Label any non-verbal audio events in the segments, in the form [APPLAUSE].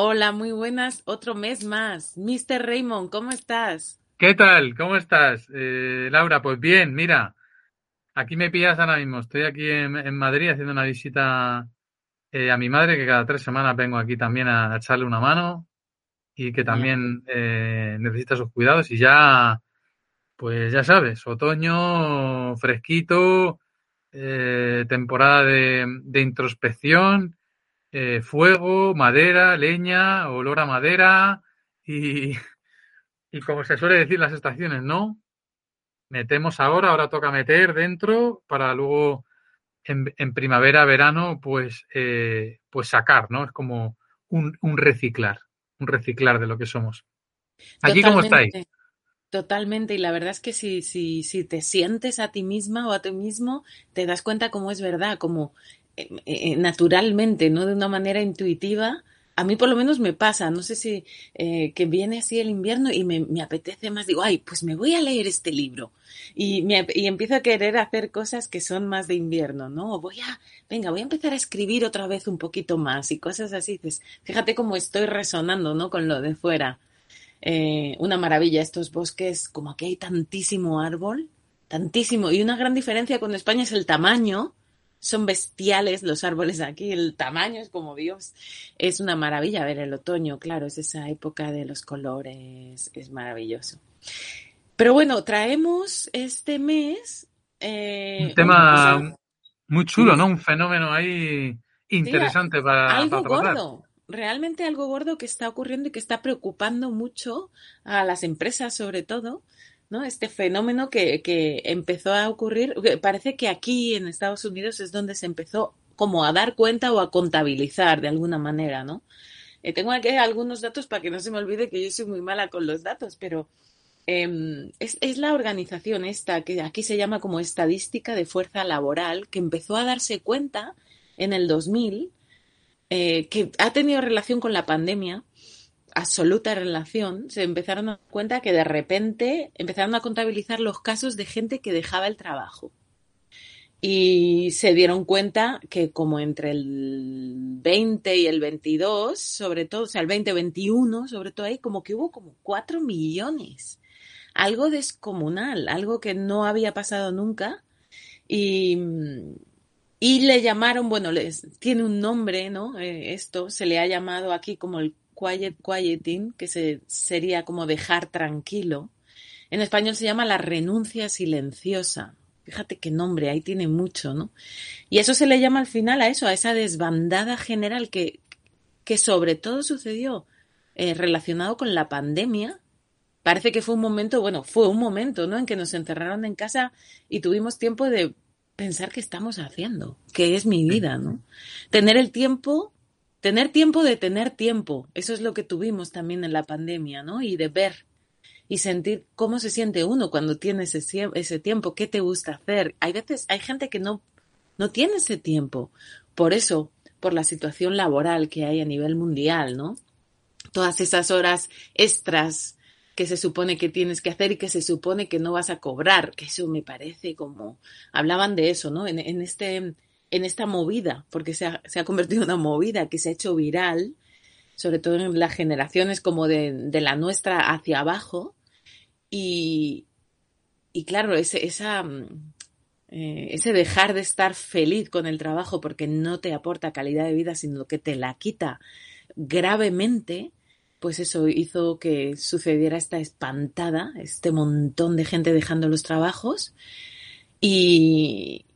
Hola, muy buenas. Otro mes más. Mr. Raymond, ¿cómo estás? ¿Qué tal? ¿Cómo estás? Eh, Laura, pues bien, mira, aquí me pillas ahora mismo. Estoy aquí en, en Madrid haciendo una visita eh, a mi madre, que cada tres semanas vengo aquí también a, echarle una mano y que también eh, necesita sus cuidados. Y ya, pues ya sabes, otoño fresquito, eh, temporada de, de introspección, eh, fuego, madera, leña, olor a madera y, [LAUGHS] y como se suele decir las estaciones, ¿no? Metemos ahora, ahora toca meter dentro para luego en, en primavera, verano, pues, eh, pues sacar, ¿no? Es como un, un, reciclar, un reciclar de lo que somos. ¿Aquí cómo estáis? Totalmente, y la verdad es que si, si, si te sientes a ti misma o a ti mismo, te das cuenta cómo es verdad, como naturalmente, no de una manera intuitiva, a mí por lo menos me pasa, no sé si eh, que viene así el invierno y me, apetece más, digo, ay, pues me voy a leer este libro y, me, empiezo a querer hacer cosas que son más de invierno, ¿no? Voy a, venga, voy a empezar a escribir otra vez un poquito más y cosas así. Dices, fíjate cómo estoy resonando, ¿no? Con lo de fuera. Eh, una maravilla, estos bosques, como aquí hay tantísimo árbol, tantísimo, y una gran diferencia con España es el tamaño son bestiales los árboles aquí, el tamaño es como Dios. Es una maravilla ver el otoño, claro, es esa época de los colores, es maravilloso. Pero bueno, traemos este mes... Eh, un tema muy chulo, ¿no? Un fenómeno ahí interesante sí, para... Algo para gordo, realmente algo gordo que está ocurriendo y que está preocupando mucho a las empresas sobre todo. ¿No? Este fenómeno que, que empezó a ocurrir, parece que aquí en Estados Unidos es donde se empezó como a dar cuenta o a contabilizar de alguna manera, ¿no? Eh, tengo aquí algunos datos para que no se me olvide que yo soy muy mala con los datos, pero eh, es, es, la organización esta, que aquí se llama como estadística de fuerza laboral, que empezó a darse cuenta en el 2000, eh, que ha tenido relación con la pandemia, absoluta relación, se empezaron a dar cuenta que de repente empezaron a contabilizar los casos de gente que dejaba el trabajo. Y se dieron cuenta que como entre el 20 y el 22, sobre todo, o sea, el 2021, sobre todo ahí, como que hubo como 4 millones. Algo descomunal, algo que no había pasado nunca. Y, y le llamaron, bueno, les, tiene un nombre, ¿no? Eh, esto se le ha llamado aquí como el quiet quieting, que se, sería como dejar tranquilo. En español se llama la renuncia silenciosa. Fíjate qué nombre, ahí tiene mucho, ¿no? Y eso se le llama al final a eso, a esa desbandada general que, que sobre todo sucedió eh, relacionado con la pandemia. Parece que fue un momento, bueno, fue un momento, ¿no? En que nos encerraron en casa y tuvimos tiempo de pensar qué estamos haciendo, qué es mi vida, ¿no? Tener el tiempo tener tiempo de tener tiempo. Eso es lo que tuvimos también en la pandemia, ¿no? Y de ver y sentir cómo se siente uno cuando tiene ese, tiempo, qué te gusta hacer. Hay veces, hay gente que no, no tiene ese tiempo. Por eso, por la situación laboral que hay a nivel mundial, ¿no? Todas esas horas extras que se supone que tienes que hacer y que se supone que no vas a cobrar, que eso me parece como, hablaban de eso, ¿no? En este en esta movida, porque se ha, se ha, convertido en una movida que se ha hecho viral, sobre todo en las generaciones como de, de la nuestra hacia abajo. Y, y claro, ese, esa, eh, ese dejar de estar feliz con el trabajo porque no te aporta calidad de vida, sino que te la quita gravemente, pues eso hizo que sucediera esta espantada, este montón de gente dejando los trabajos. Y,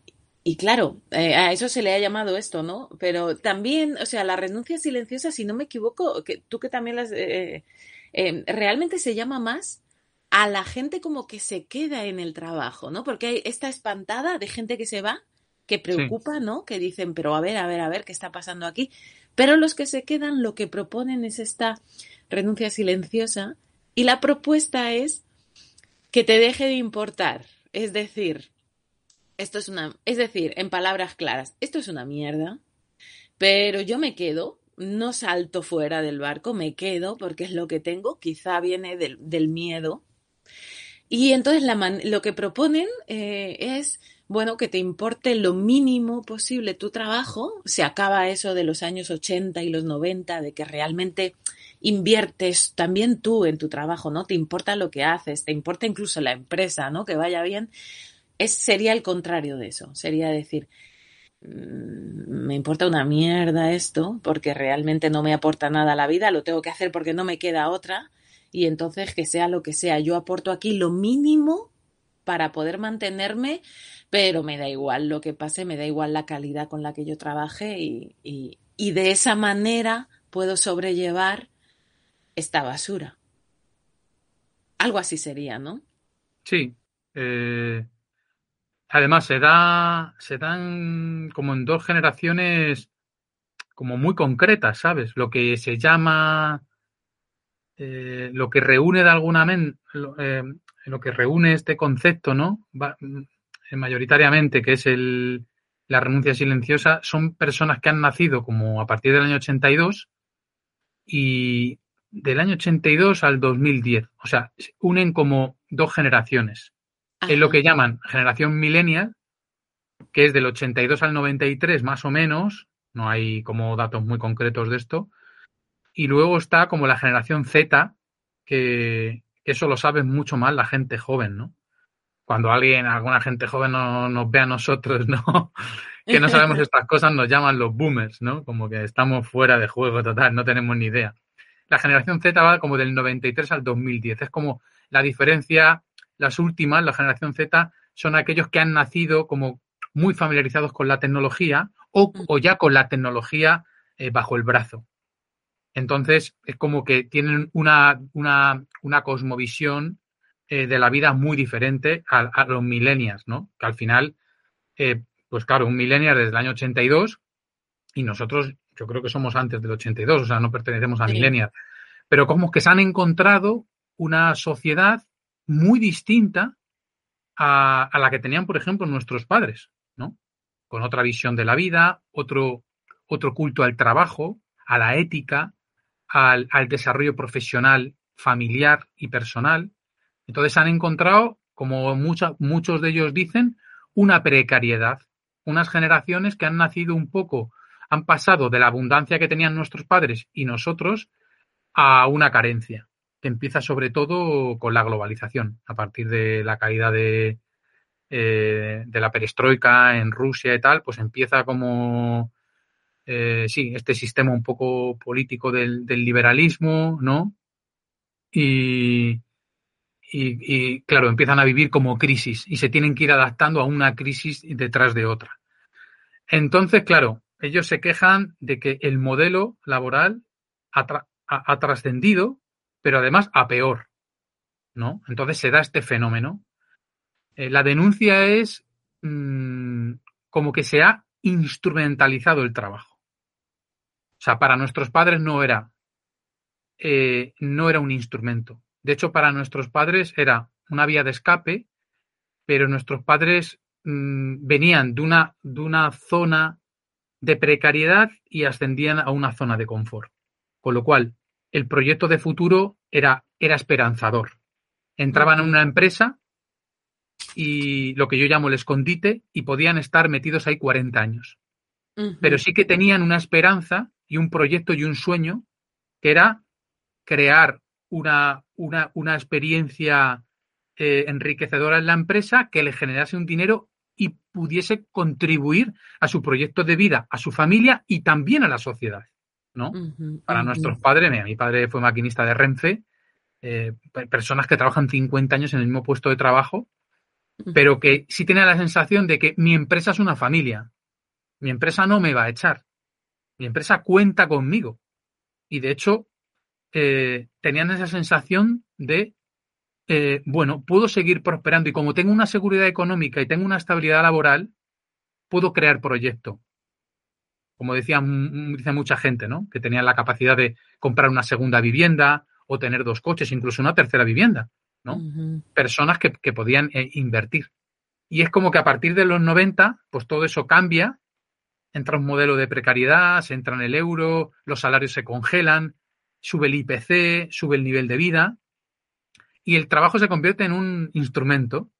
y claro, eh, a eso se le ha llamado esto, ¿no? Pero también, o sea, la renuncia silenciosa, si no me equivoco, que tú que también las... Eh, eh, realmente se llama más a la gente como que se queda en el trabajo, ¿no? Porque hay esta espantada de gente que se va, que preocupa, sí. ¿no? Que dicen, pero a ver, a ver, a ver, ¿qué está pasando aquí? Pero los que se quedan lo que proponen es esta renuncia silenciosa y la propuesta es que te deje de importar. Es decir, esto es una, es decir, en palabras claras, esto es una mierda, pero yo me quedo, no salto fuera del barco, me quedo porque es lo que tengo, quizá viene del, del miedo. Y entonces la man, lo que proponen eh, es, bueno, que te importe lo mínimo posible tu trabajo, se acaba eso de los años 80 y los 90, de que realmente inviertes también tú en tu trabajo, ¿no? Te importa lo que haces, te importa incluso la empresa, ¿no? Que vaya bien. Es, sería el contrario de eso, sería decir, mm, me importa una mierda esto, porque realmente no me aporta nada a la vida, lo tengo que hacer porque no me queda otra, y entonces que sea lo que sea, yo aporto aquí lo mínimo para poder mantenerme, pero me da igual lo que pase, me da igual la calidad con la que yo trabaje y, y de esa manera puedo sobrellevar esta basura. Algo así sería, ¿no? Sí. Eh, además, se da, se dan como en dos generaciones como muy concretas, ¿sabes? Lo que se llama, eh, lo que reúne de alguna manera, eh, lo que reúne este concepto, ¿no? mayoritariamente, que es el, la renuncia silenciosa, son personas que han nacido como a partir del año 82 y, del año 82 al 2010. O sea, unen como dos generaciones. Es lo que llaman generación millennial, que es del 82 al 93 más o menos. No hay como datos muy concretos de esto. Y luego está como la generación Z, que, eso lo sabe mucho más la gente joven, ¿no? Cuando alguien, alguna gente joven no, nos ve a nosotros, ¿no? [LAUGHS] que no sabemos [LAUGHS] estas cosas, nos llaman los boomers, ¿no? Como que estamos fuera de juego total, no tenemos ni idea la generación Z va como del 93 al 2010. Es como la diferencia, las últimas, la generación Z, son aquellos que han nacido como muy familiarizados con la tecnología o, mm. ya con la tecnología eh, bajo el brazo. Entonces, es como que tienen una, una, una cosmovisión eh, de la vida muy diferente a, los millennials, ¿no? Que al final, eh, pues claro, un millennial desde el año 82 y nosotros yo creo que somos antes del 82, o sea, no pertenecemos a sí. pero como que se han encontrado una sociedad muy distinta a, la que tenían, por ejemplo, nuestros padres, ¿no? Con otra visión de la vida, otro, otro culto al trabajo, a la ética, al, desarrollo profesional, familiar y personal. Entonces han encontrado, como muchos de ellos dicen, una precariedad, unas generaciones que han nacido un poco han pasado de la abundancia que tenían nuestros padres y nosotros a una carencia, empieza sobre todo con la globalización, a partir de la caída de, eh, de la perestroika en Rusia y tal, pues empieza como, eh, sí, este sistema un poco político del, liberalismo, ¿no? Y, y, claro, empiezan a vivir como crisis y se tienen que ir adaptando a una crisis detrás de otra. Entonces, claro, ellos se quejan de que el modelo laboral ha, trascendido, pero además a peor. ¿no? Entonces se da este fenómeno. Eh, la denuncia es mm, como que se ha instrumentalizado el trabajo. O sea, para nuestros padres no era, eh, no era un instrumento. De hecho, para nuestros padres era una vía de escape, pero nuestros padres mm, venían de una, de una zona de precariedad y ascendían a una zona de confort. Con lo cual, el proyecto de futuro era, era esperanzador. Entraban en una empresa y lo que yo llamo el escondite y podían estar metidos ahí 40 años. Pero sí que tenían una esperanza y un proyecto y un sueño que era crear una, una, una experiencia eh, enriquecedora en la empresa que le generase un dinero y pudiese contribuir a su proyecto de vida, a su familia y también a la sociedad. ¿No? Para nuestros padres, mi padre fue maquinista de Renfe, eh, personas que trabajan 50 años en el mismo puesto de trabajo, pero que sí tienen la sensación de que mi empresa es una familia. Mi empresa no me va a echar. Mi empresa cuenta conmigo. Y de hecho, eh, tenían esa sensación de eh, bueno, puedo seguir prosperando y como tengo una seguridad económica y tengo una estabilidad laboral, puedo crear proyecto. Como decía, dice mucha gente, ¿no? Que tenían la capacidad de comprar una segunda vivienda o tener dos coches, incluso una tercera vivienda, ¿no? Personas que, podían eh, invertir. Y es como que a partir de los 90, pues todo eso cambia, entra un modelo de precariedad, se entra en el euro, los salarios se congelan, sube el IPC, sube el nivel de vida, y el trabajo se convierte en un instrumento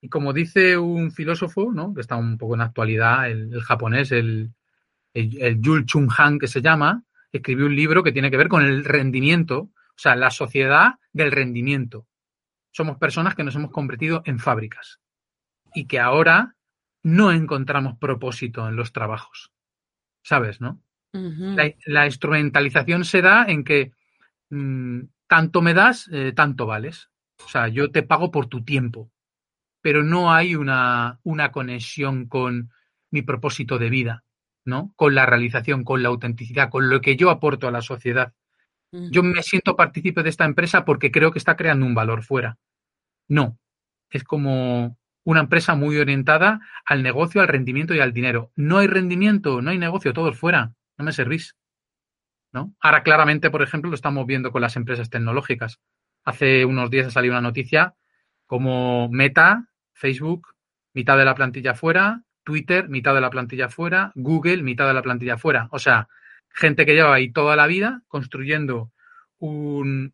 Y como dice un filósofo, ¿no? que está un poco en actualidad, el, japonés, el, el, el Yul Chung Han, que se llama, escribió un libro que tiene que ver con el rendimiento, o sea, la sociedad del rendimiento. Somos personas que nos hemos convertido en fábricas y que ahora no encontramos propósito en los trabajos. ¿Sabes, no? la, instrumentalización se da en que mm, tanto me das, eh, tanto vales. O sea, yo te pago por tu tiempo, pero no hay una, una conexión con mi propósito de vida, ¿no? Con la realización, con la autenticidad, con lo que yo aporto a la sociedad. Yo me siento partícipe de esta empresa porque creo que está creando un valor fuera. No, es como una empresa muy orientada al negocio, al rendimiento y al dinero. No hay rendimiento, no hay negocio, todo es fuera. No me servís. ¿no? Ahora claramente, por ejemplo, lo estamos viendo con las empresas tecnológicas. Hace unos días ha salido una noticia como Meta, Facebook, mitad de la plantilla fuera, Twitter, mitad de la plantilla fuera, Google, mitad de la plantilla fuera. O sea, gente que lleva ahí toda la vida construyendo un,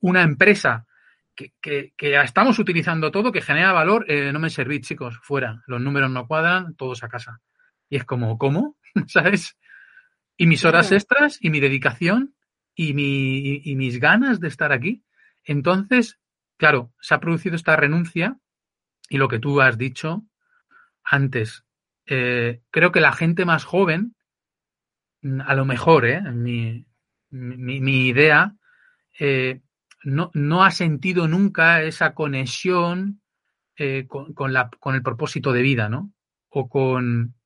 una empresa que, que, estamos utilizando todo, que genera valor, eh, no me servís, chicos, fuera. Los números no cuadran, todos a casa. Y es como, ¿cómo? [LAUGHS] ¿Sabes? Y mis horas extras y mi dedicación y, mi, y, mis ganas de estar aquí. Entonces, claro, se ha producido esta renuncia y lo que tú has dicho antes. Eh, creo que la gente más joven, a lo mejor, ¿eh? mi, mi, mi idea, eh, no, no ha sentido nunca esa conexión con, con, la, con, el propósito de vida, ¿no? O con,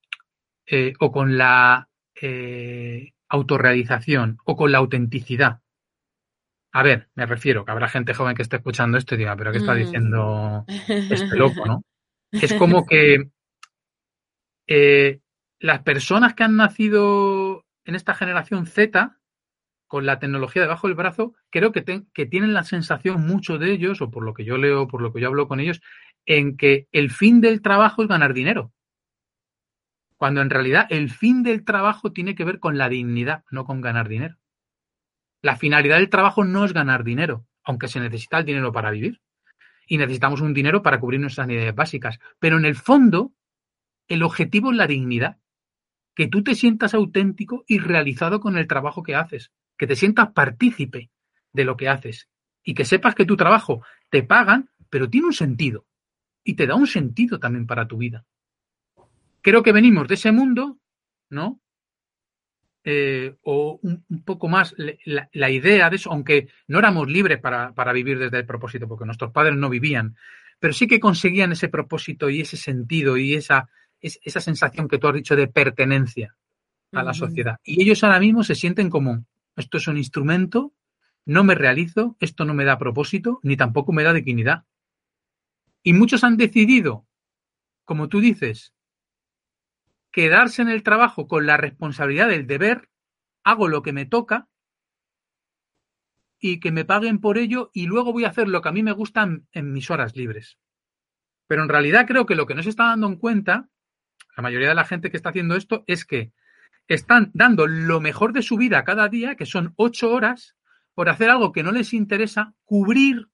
o con la autorrealización, o con la autenticidad. A ver, me refiero, que habrá gente joven que esté escuchando esto y diga, pero ¿qué está mm. diciendo este [LAUGHS] loco, no? Es como que eh, las personas que han nacido en esta generación Z con la tecnología debajo del brazo, creo que, que tienen la sensación, muchos de ellos, o por lo que yo leo, por lo que yo hablo con ellos, en que el fin del trabajo es ganar dinero. Cuando en realidad el fin del trabajo tiene que ver con la dignidad, no con ganar dinero. La finalidad del trabajo no es ganar dinero, aunque se necesita el dinero para vivir. Y necesitamos un dinero para cubrir nuestras necesidades básicas. Pero en el fondo, el objetivo es la dignidad. Que tú te sientas auténtico y realizado con el trabajo que haces que te sientas partícipe de lo que haces y que sepas que tu trabajo te pagan, pero tiene un sentido y te da un sentido también para tu vida. Creo que venimos de ese mundo, ¿no? Eh, o un, poco más la, la, idea de eso, aunque no éramos libres para, para vivir desde el propósito, porque nuestros padres no vivían, pero sí que conseguían ese propósito y ese sentido y esa, esa sensación que tú has dicho de pertenencia a la sociedad. Y ellos ahora mismo se sienten como, esto es un instrumento, no me realizo, esto no me da propósito, ni tampoco me da dignidad. Y muchos han decidido, como tú dices, quedarse en el trabajo con la responsabilidad del deber, hago lo que me toca y que me paguen por ello y luego voy a hacer lo que a mí me gusta en, mis horas libres. Pero en realidad creo que lo que no se está dando en cuenta, la mayoría de la gente que está haciendo esto, es que están dando lo mejor de su vida cada día, que son ocho horas, por hacer algo que no les interesa, cubrir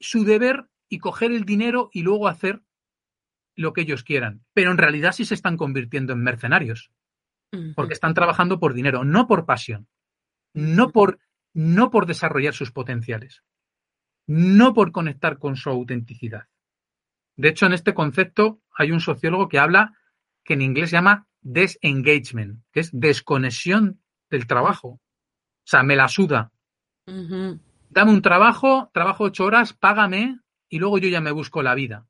su deber y coger el dinero y luego hacer lo que ellos quieran. Pero en realidad sí se están convirtiendo en mercenarios, porque están trabajando por dinero, no por pasión, no por, no por desarrollar sus potenciales, no por conectar con su autenticidad. De hecho, en este concepto hay un sociólogo que habla que en inglés se llama desengagement, que es desconexión del trabajo. O sea, me la suda. Dame un trabajo, trabajo ocho horas, págame y luego yo ya me busco la vida.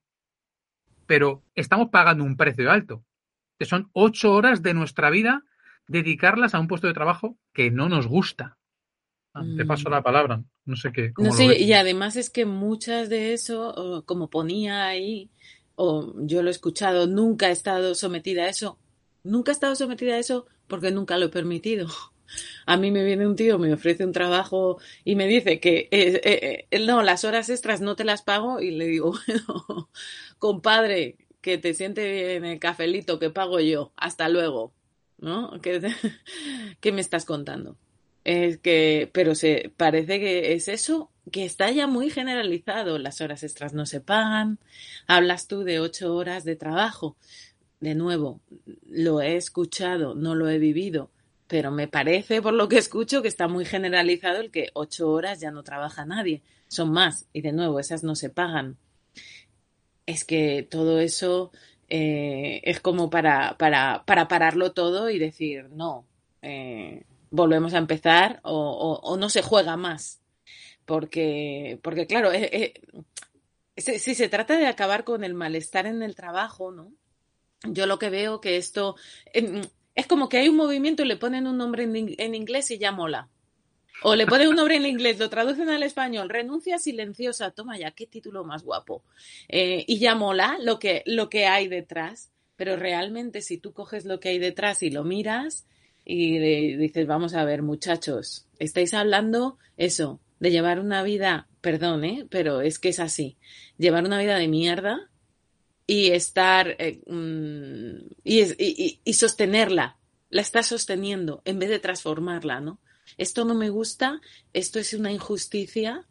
Pero estamos pagando un precio alto, que son ocho horas de nuestra vida dedicarlas a un puesto de trabajo que no nos gusta. Ah, te paso la palabra, no sé qué. No sé, y además es que muchas de eso, como ponía ahí, o yo lo he escuchado, nunca he estado sometida a eso, Nunca he estado sometida a eso porque nunca lo he permitido. [LAUGHS] A mí me viene un tío, me ofrece un trabajo y me dice que eh, eh, eh, no, las horas extras no te las pago y le digo, [LAUGHS] bueno, compadre, que te siente en el cafelito que pago yo, hasta luego, ¿no? ¿Qué, [LAUGHS] me estás contando? Es que, pero se parece que es eso que está ya muy generalizado. Las horas extras no se pagan. Hablas tú de ocho horas de trabajo. De nuevo, lo he escuchado, no lo he vivido, pero me parece, por lo que escucho, que está muy generalizado el que ocho horas ya no trabaja nadie. Son más. Y de nuevo, esas no se pagan. Es que todo eso eh, es como para, para, para pararlo todo y decir, no, eh, volvemos a empezar o, o, no se juega más. Porque, porque claro, eh, si, se trata de acabar con el malestar en el trabajo, ¿no? Yo lo que veo que esto es como que hay un movimiento y le ponen un nombre en, en inglés y ya. O le ponen un nombre en inglés, lo traducen al español, renuncia silenciosa, toma ya, qué título más guapo. Eh, y ya lo que, lo que hay detrás, pero realmente si tú coges lo que hay detrás y lo miras y dices, vamos a ver muchachos, estáis hablando eso, de llevar una vida, perdón, ¿eh? pero es que es así, llevar una vida de mierda y estar eh, mm, y, y sostenerla, la estás sosteniendo en vez de transformarla, ¿no? esto no me gusta, esto es una injusticia,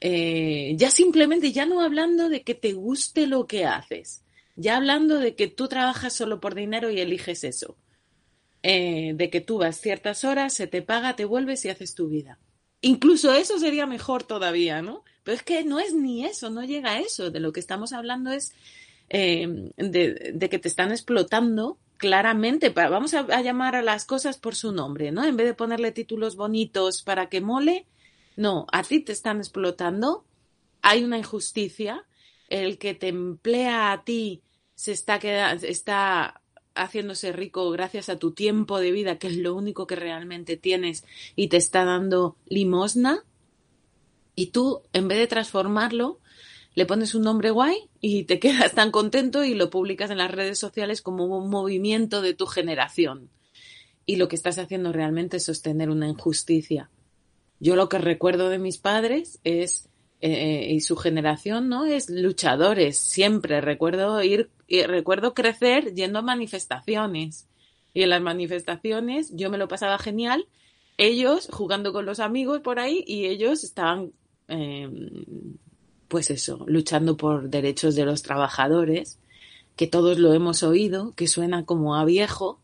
eh, ya simplemente, ya no hablando de que te guste lo que haces, ya hablando de que tú trabajas solo por dinero y eliges eso, eh, de que tú vas ciertas horas, se te paga, te vuelves y haces tu vida. Incluso eso sería mejor todavía, ¿no? Pero es que no es ni eso, no llega a eso. De lo que estamos hablando es eh, de, que te están explotando claramente, vamos a, llamar a las cosas por su nombre, ¿no? En vez de ponerle títulos bonitos para que mole, no, a ti te están explotando, hay una injusticia, el que te emplea a ti se está, está haciéndose rico gracias a tu tiempo de vida, que es lo único que realmente tienes, y te está dando limosna, y tú, en vez de transformarlo, le pones un nombre guay y te [LAUGHS] quedas tan contento y lo publicas en las redes sociales como un movimiento de tu generación. Y lo que estás haciendo realmente es sostener una injusticia. Yo lo que recuerdo de mis padres es eh, y su generación, ¿no? Es luchadores. Siempre recuerdo ir, y recuerdo crecer yendo a manifestaciones. Y en las manifestaciones yo me lo pasaba genial. Ellos jugando con los amigos por ahí y ellos estaban eh, pues eso, luchando por derechos de los trabajadores, que todos lo hemos oído, que suena como a viejo,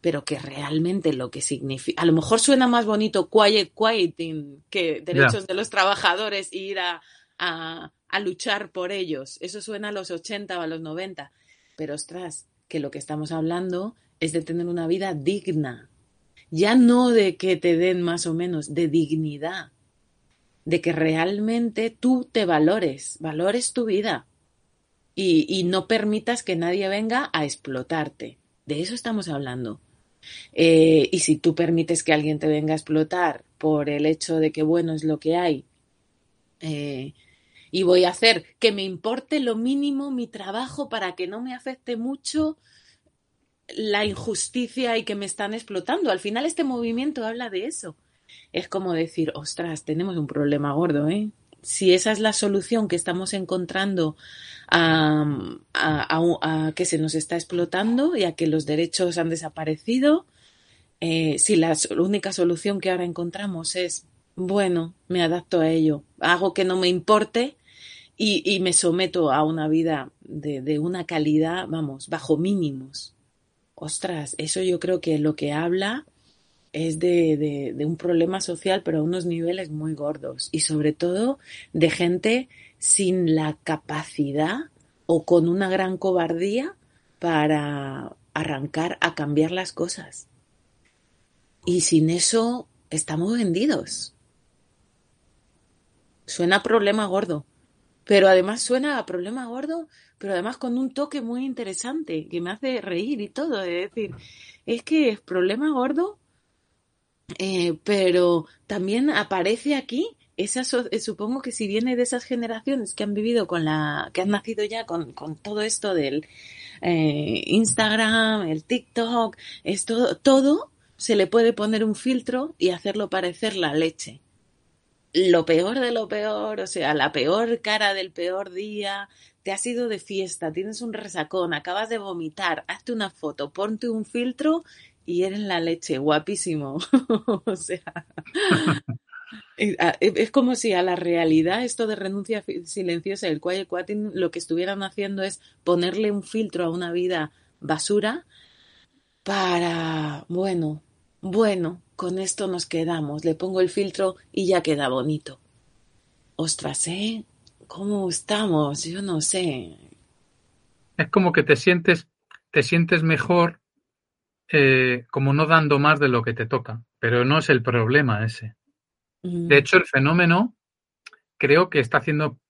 pero que realmente lo que significa, a lo mejor suena más bonito quiet quieting que derechos de los trabajadores y ir a, a, a, luchar por ellos. Eso suena a los 80 o a los 90, pero ostras, que lo que estamos hablando es de tener una vida digna, ya no de que te den más o menos, de dignidad de que realmente tú te valores, valores tu vida y, no permitas que nadie venga a explotarte. De eso estamos hablando. Eh, y si tú permites que alguien te venga a explotar por el hecho de que bueno es lo que hay eh, y voy a hacer que me importe lo mínimo mi trabajo para que no me afecte mucho la injusticia y que me están explotando. Al final este movimiento habla de eso es como decir, ostras, tenemos un problema gordo, ¿eh? Si esa es la solución que estamos encontrando a, que se nos está explotando y a que los derechos han desaparecido, eh, si la única solución que ahora encontramos es, bueno, me adapto a ello, hago que no me importe y, me someto a una vida de, de, una calidad, vamos, bajo mínimos. Ostras, eso yo creo que lo que habla es de, de, un problema social, pero a unos niveles muy gordos y sobre todo de gente sin la capacidad o con una gran cobardía para arrancar a cambiar las cosas. Y sin eso estamos vendidos. Suena problema gordo, pero además suena a problema gordo, pero además con un toque muy interesante que me hace reír y todo. Es decir, es que es problema gordo eh, pero también aparece aquí esa eh, supongo que si viene de esas generaciones que han vivido con la que han nacido ya con, todo esto del eh, Instagram el TikTok esto todo se le puede poner un filtro y hacerlo parecer la leche. Lo peor de lo peor o sea la peor cara del peor día. Te has ido de fiesta tienes un resacón acabas de vomitar hazte una foto ponte un filtro y eres la leche, guapísimo. [LAUGHS] o sea, Es como si a la realidad, esto de renuncia silenciosa, el quiet quitting, lo que estuvieran haciendo es ponerle un filtro a una vida basura para, bueno, bueno, con esto nos quedamos, le pongo el filtro y ya queda bonito. Ostras, ¿eh? ¿Cómo estamos? Yo no sé. Es como que te sientes, te sientes mejor eh, como no dando más de lo que te toca, pero no es el problema ese. De hecho, el fenómeno creo que está haciendo,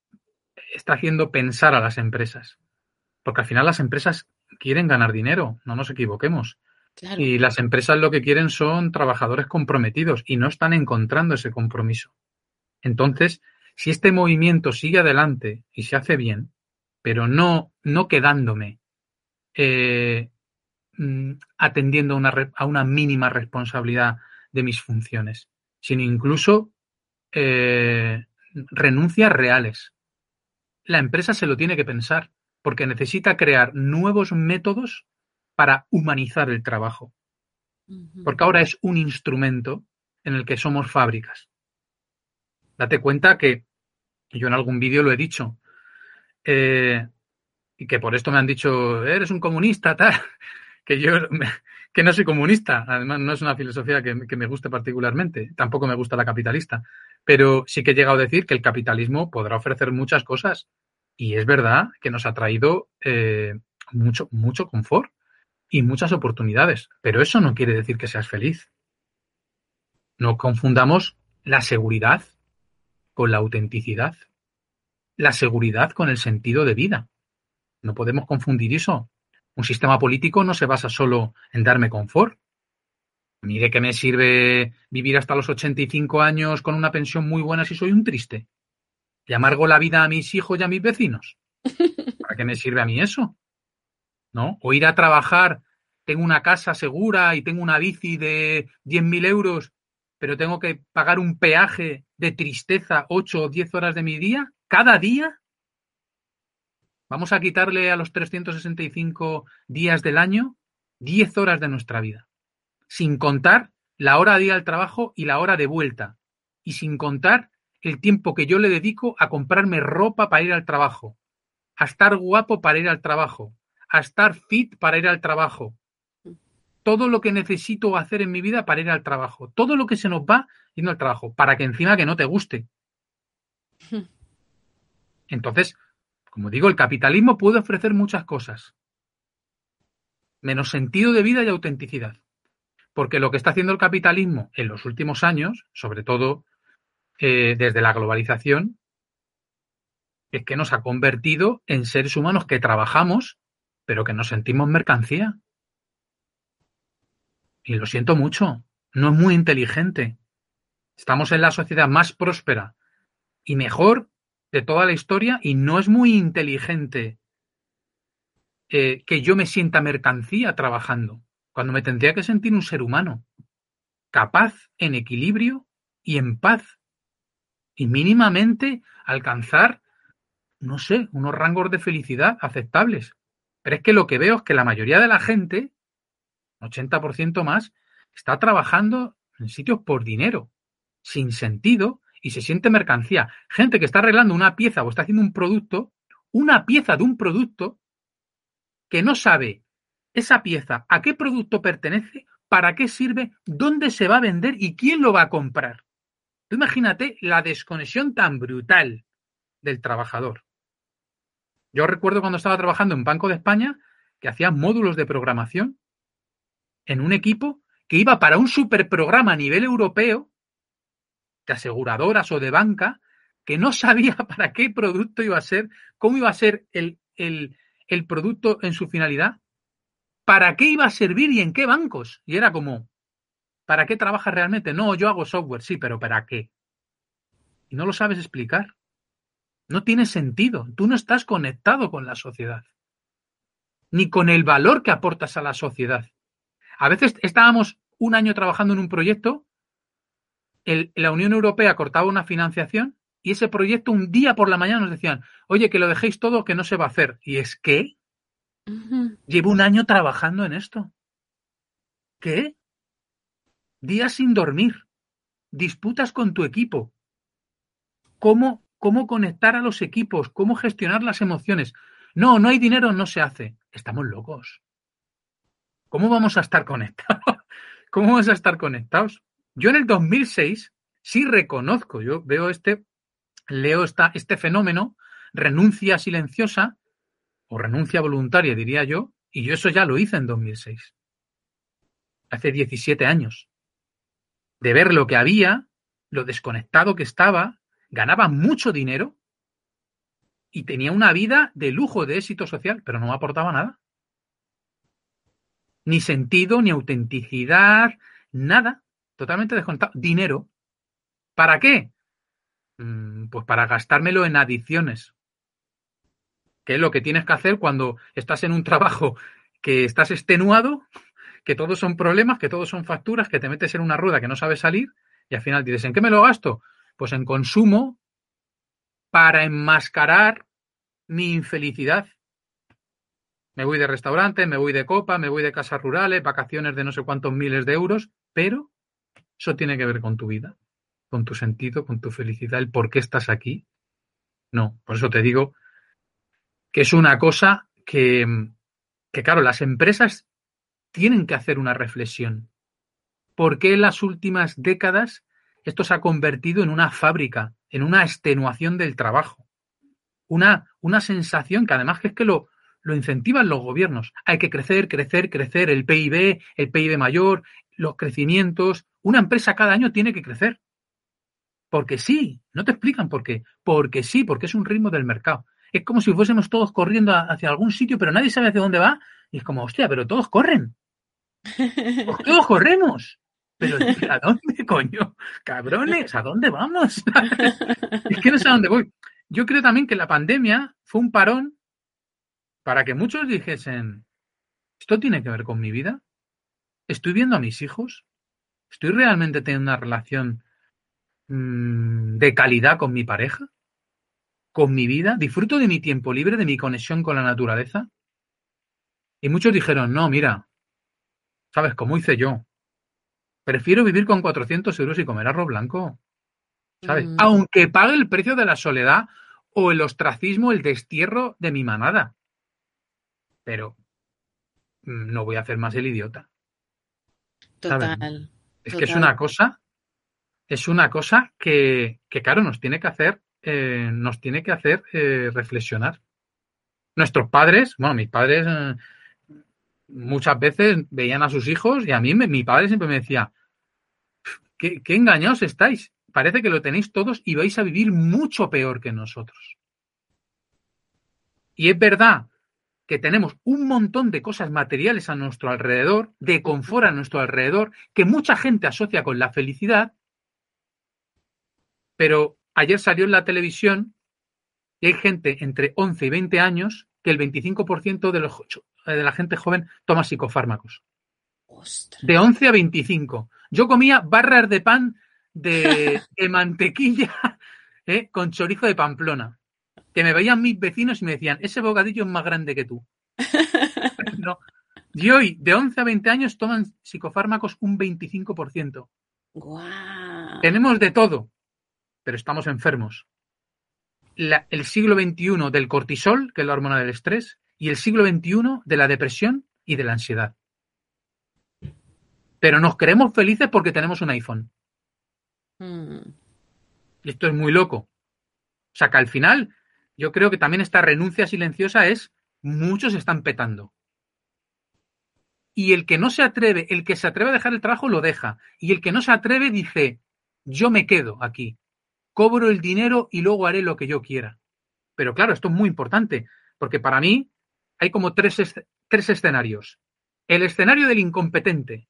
está haciendo pensar a las empresas, porque al final las empresas quieren ganar dinero, no nos equivoquemos. Y las empresas lo que quieren son trabajadores comprometidos y no están encontrando ese compromiso. Entonces, si este movimiento sigue adelante y se hace bien, pero no, no quedándome eh, mm, atendiendo a una, a una, mínima responsabilidad de mis funciones, sino incluso eh, renuncias reales. La empresa se lo tiene que pensar porque necesita crear nuevos métodos para humanizar el trabajo. Porque ahora es un instrumento en el que somos fábricas. Date cuenta que, yo en algún vídeo lo he dicho, eh, y que por esto me han dicho, eres un comunista, [LAUGHS] tal, que yo [LAUGHS] que no soy comunista, además no es una filosofía que, me guste particularmente, tampoco me gusta la capitalista, pero sí que he llegado a decir que el capitalismo podrá ofrecer muchas cosas y es verdad que nos ha traído eh, mucho, mucho confort y muchas oportunidades, pero eso no quiere decir que seas feliz. No confundamos la seguridad con la autenticidad, la seguridad con el sentido de vida. No podemos confundir eso. Un sistema político no se basa solo en darme confort. Mire qué me sirve vivir hasta los 85 años con una pensión muy buena si soy un triste. Y amargo la vida a mis hijos y a mis vecinos. [LAUGHS] ¿Para qué me sirve a mí eso? ¿no? O ir a trabajar, tengo una casa segura y tengo una bici de 10.000 euros, pero tengo que pagar un peaje de tristeza 8 o 10 horas de mi día, cada día. Vamos a quitarle a los 365 días del año 10 horas de nuestra vida, sin contar la hora de ir al trabajo y la hora de vuelta, y sin contar el tiempo que yo le dedico a comprarme ropa para ir al trabajo, a estar guapo para ir al trabajo, a estar fit para ir al trabajo. Todo lo que necesito hacer en mi vida para ir al trabajo. Todo lo que se nos va yendo al trabajo. Para que encima que no te guste. Entonces, como digo, el capitalismo puede ofrecer muchas cosas. Menos sentido de vida y autenticidad. Porque lo que está haciendo el capitalismo en los últimos años, sobre todo eh, desde la globalización, es que nos ha convertido en seres humanos que trabajamos pero que nos sentimos mercancía. Y lo siento mucho, no es muy inteligente. Estamos en la sociedad más próspera y mejor de toda la historia y no es muy inteligente eh, que yo me sienta mercancía trabajando, cuando me tendría que sentir un ser humano, capaz, en equilibrio y en paz, y mínimamente alcanzar, no sé, unos rangos de felicidad aceptables. Pero es que lo que veo es que la mayoría de la gente, 80% más, está trabajando en sitios por dinero, sin sentido, y se siente mercancía. Gente que está arreglando una pieza o está haciendo un producto, una pieza de un producto, que no sabe esa pieza a qué producto pertenece, para qué sirve, dónde se va a vender y quién lo va a comprar. Tú imagínate la desconexión tan brutal del trabajador. Yo recuerdo cuando estaba trabajando en Banco de España que hacía módulos de programación en un equipo que iba para un superprograma a nivel europeo de aseguradoras o de banca que no sabía [LAUGHS] para qué producto iba a ser, cómo iba a ser el, el, el producto en su finalidad, para qué iba a servir y en qué bancos. Y era como, ¿para qué trabajas realmente? No, yo hago software, sí, pero ¿para qué? Y no lo sabes explicar. No tiene sentido. Tú no estás conectado con la sociedad, ni con el valor que aportas a la sociedad. A veces estábamos un año trabajando en un proyecto, la Unión Europea cortaba una financiación y ese proyecto un día por la mañana nos decían, oye, que lo dejéis todo, que no se va a hacer. Y es que llevo un año trabajando en esto. ¿Qué? Días sin dormir, disputas con tu equipo, cómo, cómo conectar a los equipos, cómo gestionar las emociones. No, no hay dinero, no se hace. Estamos locos. ¿Cómo vamos a estar conectados? [LAUGHS] ¿Cómo vamos a estar conectados? Yo en el 2006 sí reconozco, yo veo este, leo esta, este fenómeno, renuncia silenciosa o renuncia voluntaria, diría yo, y yo eso ya lo hice en 2006. Hace 17 años. De ver lo que había, lo desconectado que estaba, ganaba mucho dinero y tenía una vida de lujo, de éxito social, pero no me aportaba nada. Ni sentido, ni autenticidad, nada. Totalmente desconectado. Dinero. ¿Para qué? Mm, pues para gastármelo en adicciones. Que es lo que tienes que hacer cuando estás en un trabajo que estás extenuado, que todos son problemas, que todos son facturas, que te metes en una rueda que no sabes salir y al final dices, ¿en qué me lo gasto? Pues en consumo para enmascarar mi infelicidad. Me voy de restaurante, me voy de copa, me voy de casas rurales, vacaciones de no sé cuántos miles de euros, pero eso tiene que ver con tu vida, con tu sentido, con tu felicidad, el por qué estás aquí. No, por eso te digo que es una cosa que, que claro, las empresas tienen que hacer una reflexión. ¿Por qué en las últimas décadas esto se ha convertido en una fábrica, en una extenuación del trabajo? Una, una sensación que además es que lo, lo incentivan los gobiernos. Hay que crecer, crecer, crecer, el PIB, el PIB mayor, los crecimientos. Una empresa cada año tiene que crecer. Porque sí, no te explican por qué. Porque sí, porque es un ritmo del mercado. Es como si fuésemos todos corriendo hacia algún sitio, pero nadie sabe hacia dónde va. Y es como, hostia, pero todos corren. [LAUGHS] Pues todos corremos. Pero ¿a dónde, [LAUGHS] coño? Cabrones, ¿a dónde vamos? [LAUGHS] es que no sé a dónde voy. Yo creo también que la pandemia fue un parón para que muchos dijesen, ¿esto tiene que ver con mi vida? ¿Estoy viendo a mis hijos? ¿Estoy realmente teniendo una relación mmm, de calidad con mi pareja? ¿Con mi vida? ¿Disfruto de mi tiempo libre, de mi conexión con la naturaleza? Y muchos dijeron, no, mira, ¿sabes cómo hice yo? Prefiero vivir con 400 euros y comer arroz blanco. ¿Sabes? Mm. Aunque pague el precio de la soledad o el ostracismo, el destierro de mi manada. Pero mm, no voy a hacer más el idiota. Total. Es que es una cosa, es una cosa que, que claro, nos tiene que hacer, eh, nos tiene que hacer eh, reflexionar. Nuestros padres, bueno, mis padres eh, muchas veces veían a sus hijos y a mí mi padre siempre me decía, ¿qué, qué engañados estáis? Parece que lo tenéis todos y vais a vivir mucho peor que nosotros. Y es verdad que tenemos un montón de cosas materiales a nuestro alrededor, de confort a nuestro alrededor, que mucha gente asocia con la felicidad, pero ayer salió en la televisión y hay gente entre 11 y 20 años que el 25% de, los, de la gente joven toma psicofármacos. De 11 a 25. Yo comía barras de pan de, [LAUGHS] de mantequilla ¿eh? con chorizo de Pamplona que me veían mis vecinos y me decían, ese bocadillo es más grande que tú. [LAUGHS] no. Y hoy, de 11 a 20 años, toman psicofármacos un 25%. Tenemos de todo, pero estamos enfermos. La, el siglo XXI del cortisol, que es la hormona del estrés, y el siglo XXI de la depresión y de la ansiedad. Pero nos creemos felices porque tenemos un iPhone. Mm. Y esto es muy loco. O sea que al final yo creo que también esta renuncia silenciosa es muchos están petando. Y el que no se atreve, el que se atreve a dejar el trabajo lo deja. Y el que no se atreve dice, yo me quedo aquí, cobro el dinero y luego haré lo que yo quiera. Pero claro, esto es muy importante, porque para mí hay como tres, tres escenarios. El escenario del incompetente,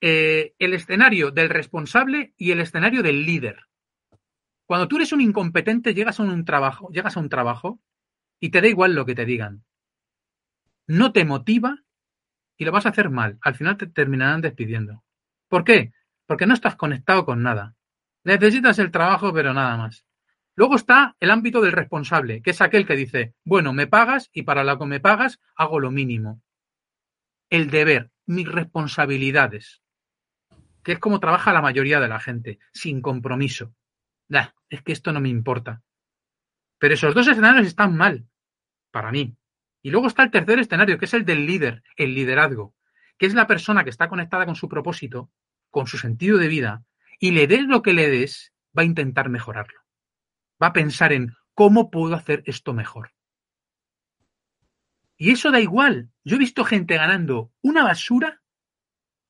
eh, el escenario del responsable y el escenario del líder. Cuando tú eres un incompetente, llegas a un trabajo, llegas a un trabajo y te da igual lo que te digan. No te motiva y lo vas a hacer mal. Al final te terminarán despidiendo. ¿Por qué? Porque no estás conectado con nada. Necesitas el trabajo, pero nada más. Luego está el ámbito del responsable, que es aquel que dice, bueno, me pagas y para lo que me pagas hago lo mínimo. El deber, mis responsabilidades, que es como trabaja la mayoría de la gente, sin compromiso es que esto no me importa. Pero esos dos escenarios están mal, para mí. Y luego está el tercer escenario, que es el del líder, el liderazgo, que es la persona que está conectada con su propósito, con su sentido de vida, y le des lo que le des, va a intentar mejorarlo. Va a pensar en cómo puedo hacer esto mejor. Y eso da igual. Yo he visto gente ganando una basura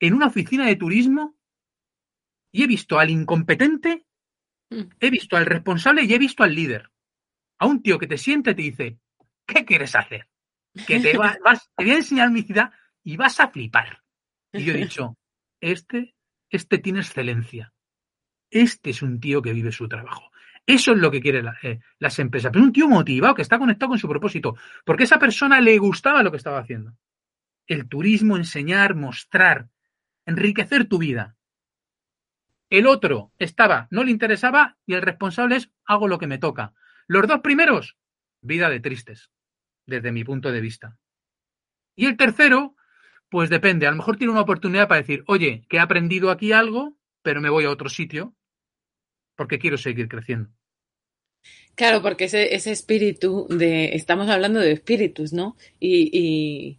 en una oficina de turismo y he visto al incompetente. He visto al responsable y he visto al líder. A un tío que te siente y te dice, ¿qué quieres hacer? Que te, [LAUGHS] vas, te voy a enseñar mi ciudad y vas a flipar. Y yo he [LAUGHS] dicho, este, este tiene excelencia. Este es un tío que vive su trabajo. Eso es lo que quieren eh, las empresas. Pero un tío motivado, que está conectado con su propósito, porque a esa persona le gustaba lo que estaba haciendo. El turismo, enseñar, mostrar, enriquecer tu vida. El otro estaba, no le interesaba y el responsable es hago lo que me toca. Los dos primeros, vida de tristes, desde mi punto de vista. Y el tercero, pues depende, a lo mejor tiene una oportunidad para decir, oye, que he aprendido aquí algo, pero me voy a otro sitio porque quiero seguir creciendo. Claro, porque ese, ese espíritu de, estamos hablando de espíritus, ¿no? Y, y,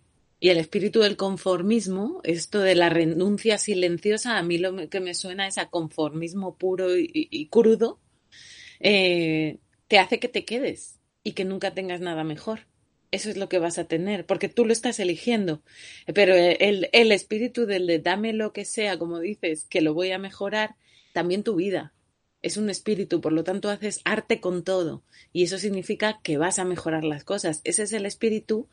el espíritu del conformismo, esto de la renuncia silenciosa, a mí lo que me suena es a conformismo puro y, crudo, eh, te hace que te quedes y que nunca tengas nada mejor. Eso es lo que vas a tener, porque tú lo estás eligiendo. Pero el, el espíritu del de dame lo que sea, como dices, que lo voy a mejorar, también tu vida es un espíritu, por lo tanto haces arte con todo y eso significa que vas a mejorar las cosas. Ese es el espíritu.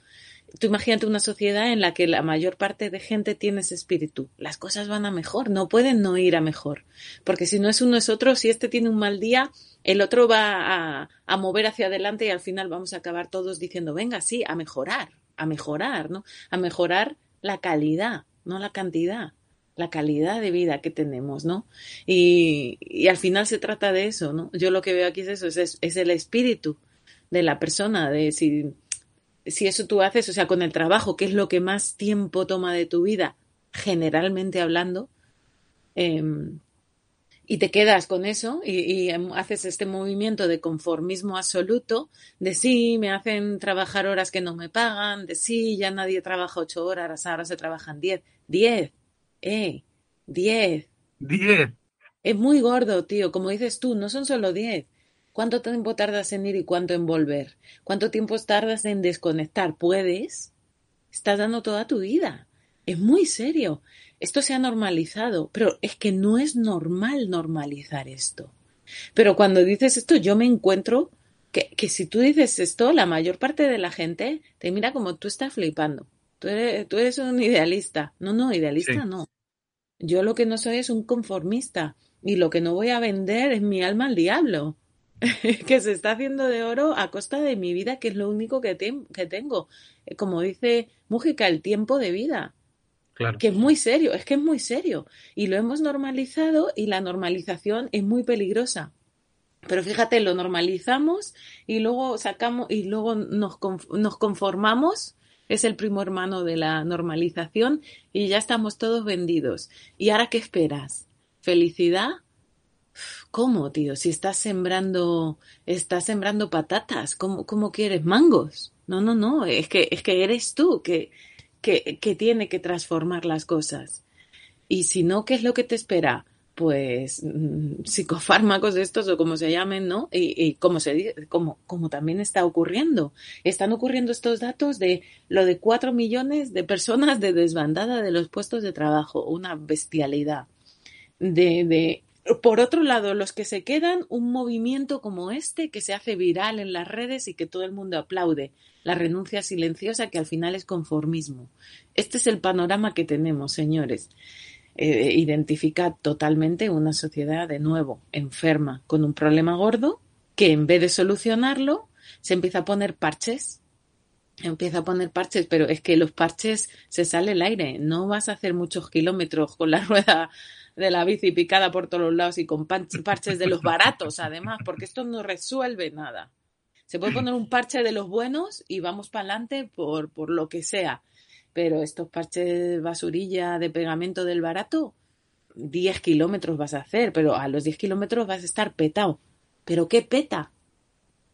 Tú imagínate una sociedad en la que la mayor parte de gente tiene ese espíritu. Las cosas van a mejor, no pueden no ir a mejor. Porque si no es uno es otro, si este tiene un mal día, el otro va a, mover hacia adelante y al final vamos a acabar todos diciendo, venga, sí, a mejorar, a mejorar, ¿no? A mejorar la calidad, no la cantidad la calidad de vida que tenemos, ¿no? Y, y, al final se trata de eso, ¿no? Yo lo que veo aquí es eso, es, es el espíritu de la persona, de si, si eso tú haces, o sea, con el trabajo, que es lo que más tiempo toma de tu vida, generalmente hablando, eh, y te quedas con eso y, y, haces este movimiento de conformismo absoluto, de sí, me hacen trabajar horas que no me pagan, de sí, ya nadie trabaja ocho horas, ahora se trabajan diez, diez, eh, diez. Diez. Es muy gordo, tío. Como dices tú, no son solo diez. ¿Cuánto tiempo tardas en ir y cuánto en volver? ¿Cuánto tiempo tardas en desconectar? ¿Puedes? Estás dando toda tu vida. Es muy serio. Esto se ha normalizado, pero es que no es normal normalizar esto. Pero cuando dices esto, yo me encuentro que, que si tú dices esto, la mayor parte de la gente te mira como tú estás flipando. Tú eres, tú eres un idealista. No, no, idealista no. Yo lo que no soy es un conformista y lo que no voy a vender es mi alma al diablo, [LAUGHS] que se está haciendo de oro a costa de mi vida, que es lo único que, que tengo. Eh, como dice Mújica, el tiempo de vida. Claro. Que es muy serio, es que es muy serio. Y lo hemos normalizado y la normalización es muy peligrosa. Pero fíjate, lo normalizamos y luego sacamos y luego nos, nos conformamos es el primo hermano de la normalización y ya estamos todos vendidos. ¿Y ahora qué esperas? ¿Felicidad? ¿Cómo, tío? Si estás sembrando, estás sembrando patatas, ¿cómo, cómo quieres? ¿Mangos? No, no, no, es que, es que eres tú que, que, que tiene que transformar las cosas. Y si no, ¿qué es lo que te espera? pues mm, psicofármacos estos o como se llamen, ¿no? Y, como se como, como también está ocurriendo. Están ocurriendo estos datos de lo de cuatro millones de personas de desbandada de los puestos de trabajo, una bestialidad. De, de, por otro lado, los que se quedan, un movimiento como este que se hace viral en las redes y que todo el mundo aplaude, la renuncia silenciosa que al final es conformismo. Este es el panorama que tenemos, señores eh, identifica totalmente una sociedad de nuevo enferma con un problema gordo que en vez de solucionarlo se empieza a poner parches empieza a poner parches, pero es que los parches se sale el aire. No vas a hacer muchos kilómetros con la [LAUGHS] rueda de la bici picada por todos lados y con parches de los baratos, además, porque esto no resuelve nada. Se puede poner un parche de los buenos y vamos para adelante por, por lo que sea pero estos parches basurilla de pegamento del barato, 10 kilómetros vas a hacer, pero a los 10 kilómetros vas a estar petado. ¿Pero qué peta?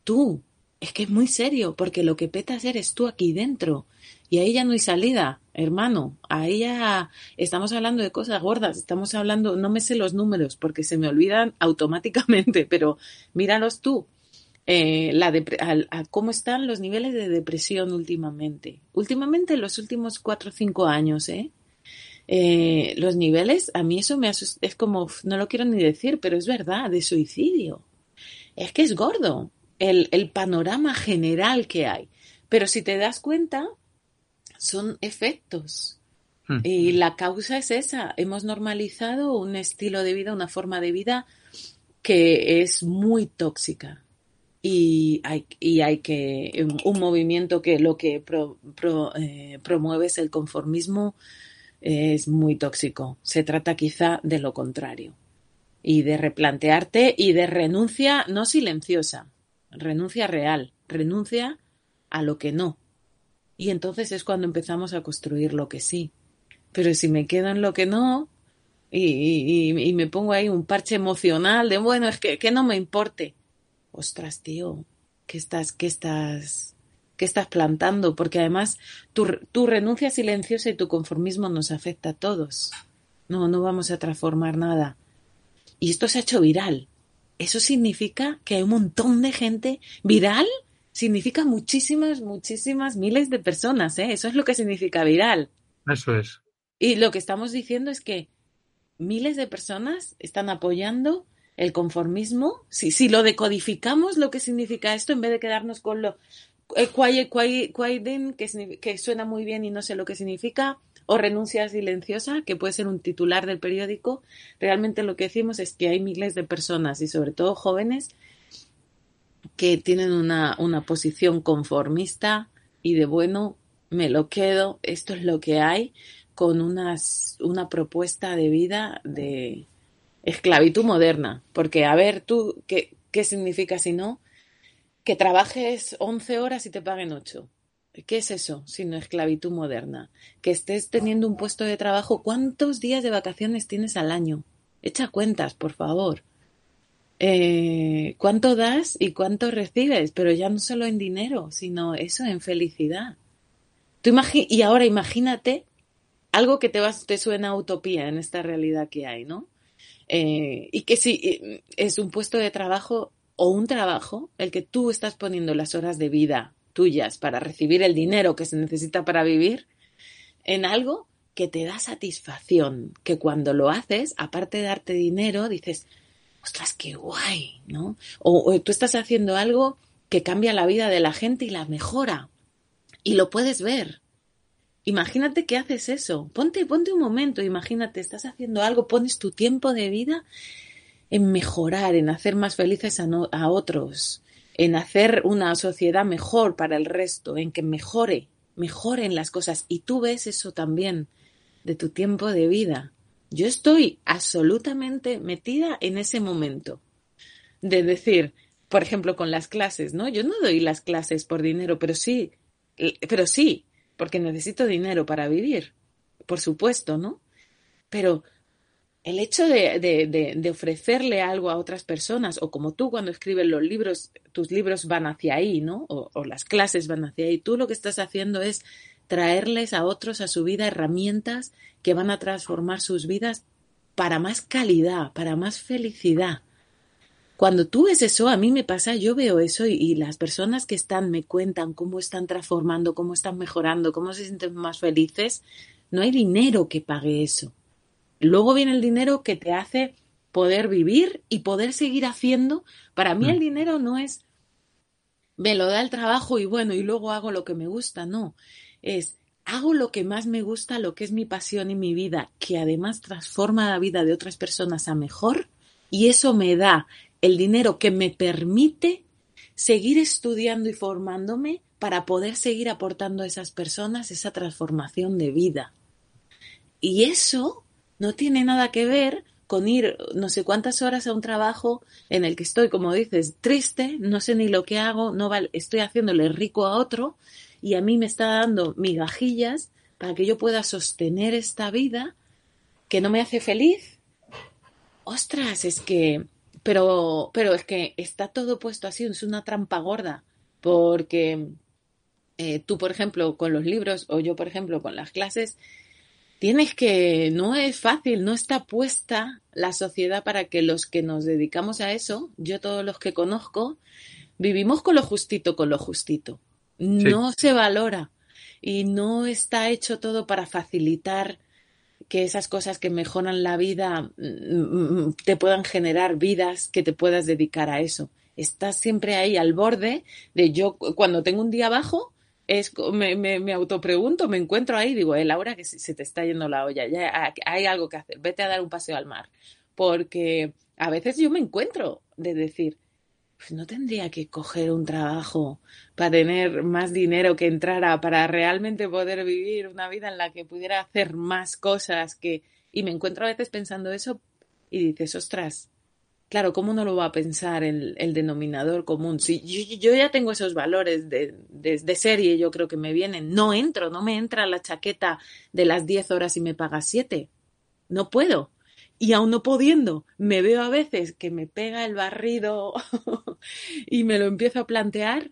Tú. Es que es muy serio, porque lo que petas eres tú aquí dentro. Y ahí ya no hay salida, hermano. Ahí ya estamos hablando de cosas gordas. Estamos hablando, no me sé los números porque se me olvidan [LAUGHS] automáticamente, pero míralos tú. Eh, la a, cómo están los niveles de depresión últimamente. Últimamente, en los últimos cuatro o cinco años, ¿eh? ¿eh? los niveles, a mí eso me es como, no lo quiero ni decir, pero es verdad, de suicidio. Es que es gordo el, el panorama general que hay. Pero si te das cuenta, son efectos. Hmm. Y la causa es esa. Hemos normalizado un estilo de vida, una forma de vida que es muy tóxica y hay, y hay que un movimiento que lo que eh, promueve es el conformismo es muy tóxico. Se trata quizá de lo contrario y de replantearte y de renuncia no silenciosa, renuncia real, renuncia a lo que no. Y entonces es cuando empezamos a construir lo que sí. Pero si me quedo en lo que no y, y, me pongo ahí un parche emocional de, bueno, es que, que no me importe ostras, tío, ¿qué estás, qué estás, qué estás plantando? Porque además tu, tu renuncia silenciosa y tu conformismo nos afecta a todos. No, no vamos a transformar nada. Y esto se ha hecho viral. Eso significa que hay un montón de gente viral. Significa muchísimas, muchísimas miles de personas, ¿eh? Eso es lo que significa viral. Eso es. Y lo que estamos diciendo es que miles de personas están apoyando el conformismo, si, si lo decodificamos, lo que significa esto, en vez de quedarnos con lo eh, que, que suena muy bien y no sé lo que significa, o renuncia silenciosa, que puede ser un titular del periódico, realmente lo que decimos es que hay miles de personas y sobre todo jóvenes que tienen una, una posición conformista y de bueno, me lo quedo, esto es lo que hay, con unas, una propuesta de vida de, esclavitud moderna. Porque, a ver, tú, ¿qué, qué significa si no? Que trabajes 11 horas y te paguen 8. ¿Qué es eso, sino esclavitud moderna? Que estés teniendo un puesto de trabajo. ¿Cuántos días de vacaciones tienes al año? Echa cuentas, por favor. Eh, ¿Cuánto das y cuánto recibes? Pero ya no solo en dinero, sino eso en felicidad. Tú y ahora imagínate algo que te, vas, te suena a utopía en esta realidad que hay, ¿no? Eh, y que si es un puesto de trabajo o un trabajo el que tú estás poniendo las horas de vida tuyas para recibir el dinero que se necesita para vivir en algo que te da satisfacción, que cuando lo haces, aparte de darte dinero, dices, ostras, qué guay, ¿no? O, tú estás haciendo algo que cambia la vida de la gente y la mejora. Y lo puedes ver. Imagínate que haces eso. Ponte, ponte un momento, imagínate, estás haciendo algo, pones tu tiempo de vida en mejorar, en hacer más felices a, a otros, en hacer una sociedad mejor para el resto, en que mejore, mejoren las cosas. Y tú ves eso también de tu tiempo de vida. Yo estoy absolutamente metida en ese momento de decir, por ejemplo, con las clases, ¿no? Yo no doy las clases por dinero, pero sí, pero sí, porque necesito dinero para vivir, por supuesto, ¿no? Pero el hecho de, de, ofrecerle algo a otras personas, o como tú cuando escribes los libros, tus libros van hacia ahí, ¿no? O, o, las clases van hacia ahí, tú lo que estás haciendo es traerles a otros a su vida herramientas que van a transformar sus vidas para más calidad, para más felicidad. Cuando tú ves eso, a mí me pasa, yo veo eso y, las personas que están me cuentan cómo están transformando, cómo están mejorando, cómo se sienten más felices. No hay dinero que pague eso. Luego viene el dinero que te hace poder vivir y poder seguir haciendo. Para mí el mm. dinero no es me lo da el trabajo y bueno, y luego hago lo que me gusta, no. Es hago lo que más me gusta, lo que es mi pasión y mi vida, que además transforma la vida de otras personas a mejor, y eso me da el dinero que me permite seguir estudiando y formándome para poder seguir aportando a esas personas esa transformación de vida. Y eso no tiene nada que ver con ir no sé cuántas horas a un trabajo en el que estoy, como dices, triste, no sé ni lo que hago, no estoy haciéndole rico a otro y a mí me está dando migajillas para que yo pueda sostener esta vida que no me hace feliz. Ostras, es que pero, pero es que está todo puesto así, es una trampa gorda, porque eh, tú, por ejemplo, con los libros o yo, por ejemplo, con las clases, tienes que, no es fácil, no está puesta la sociedad para que los que nos dedicamos a eso, yo todos los que conozco, vivimos con lo justito, con lo justito. No se valora y no está hecho todo para facilitar que esas cosas que mejoran la vida mm, mm, te puedan generar vidas que te puedas dedicar a eso. Estás siempre ahí al borde de yo cuando tengo un día bajo, es, me, me, me, autopregunto, me encuentro ahí, digo, eh, Laura, que se te está yendo la olla, ya hay algo que hacer, vete a dar un paseo al mar. Porque a veces yo me encuentro de decir, pues no tendría que coger un trabajo para tener más dinero que entrara, para realmente poder vivir una vida en la que pudiera hacer más cosas que... Y me encuentro a veces pensando eso y dices, ostras, Claro, ¿cómo no lo va a pensar el, el denominador común? Si yo, ya tengo esos valores de, de, serie, yo creo que me vienen. No entro, no me entra la chaqueta de las 10 horas y me paga 7. No puedo. Y aún no pudiendo, me veo a veces que me pega el barrido [LAUGHS] y me lo empiezo a plantear.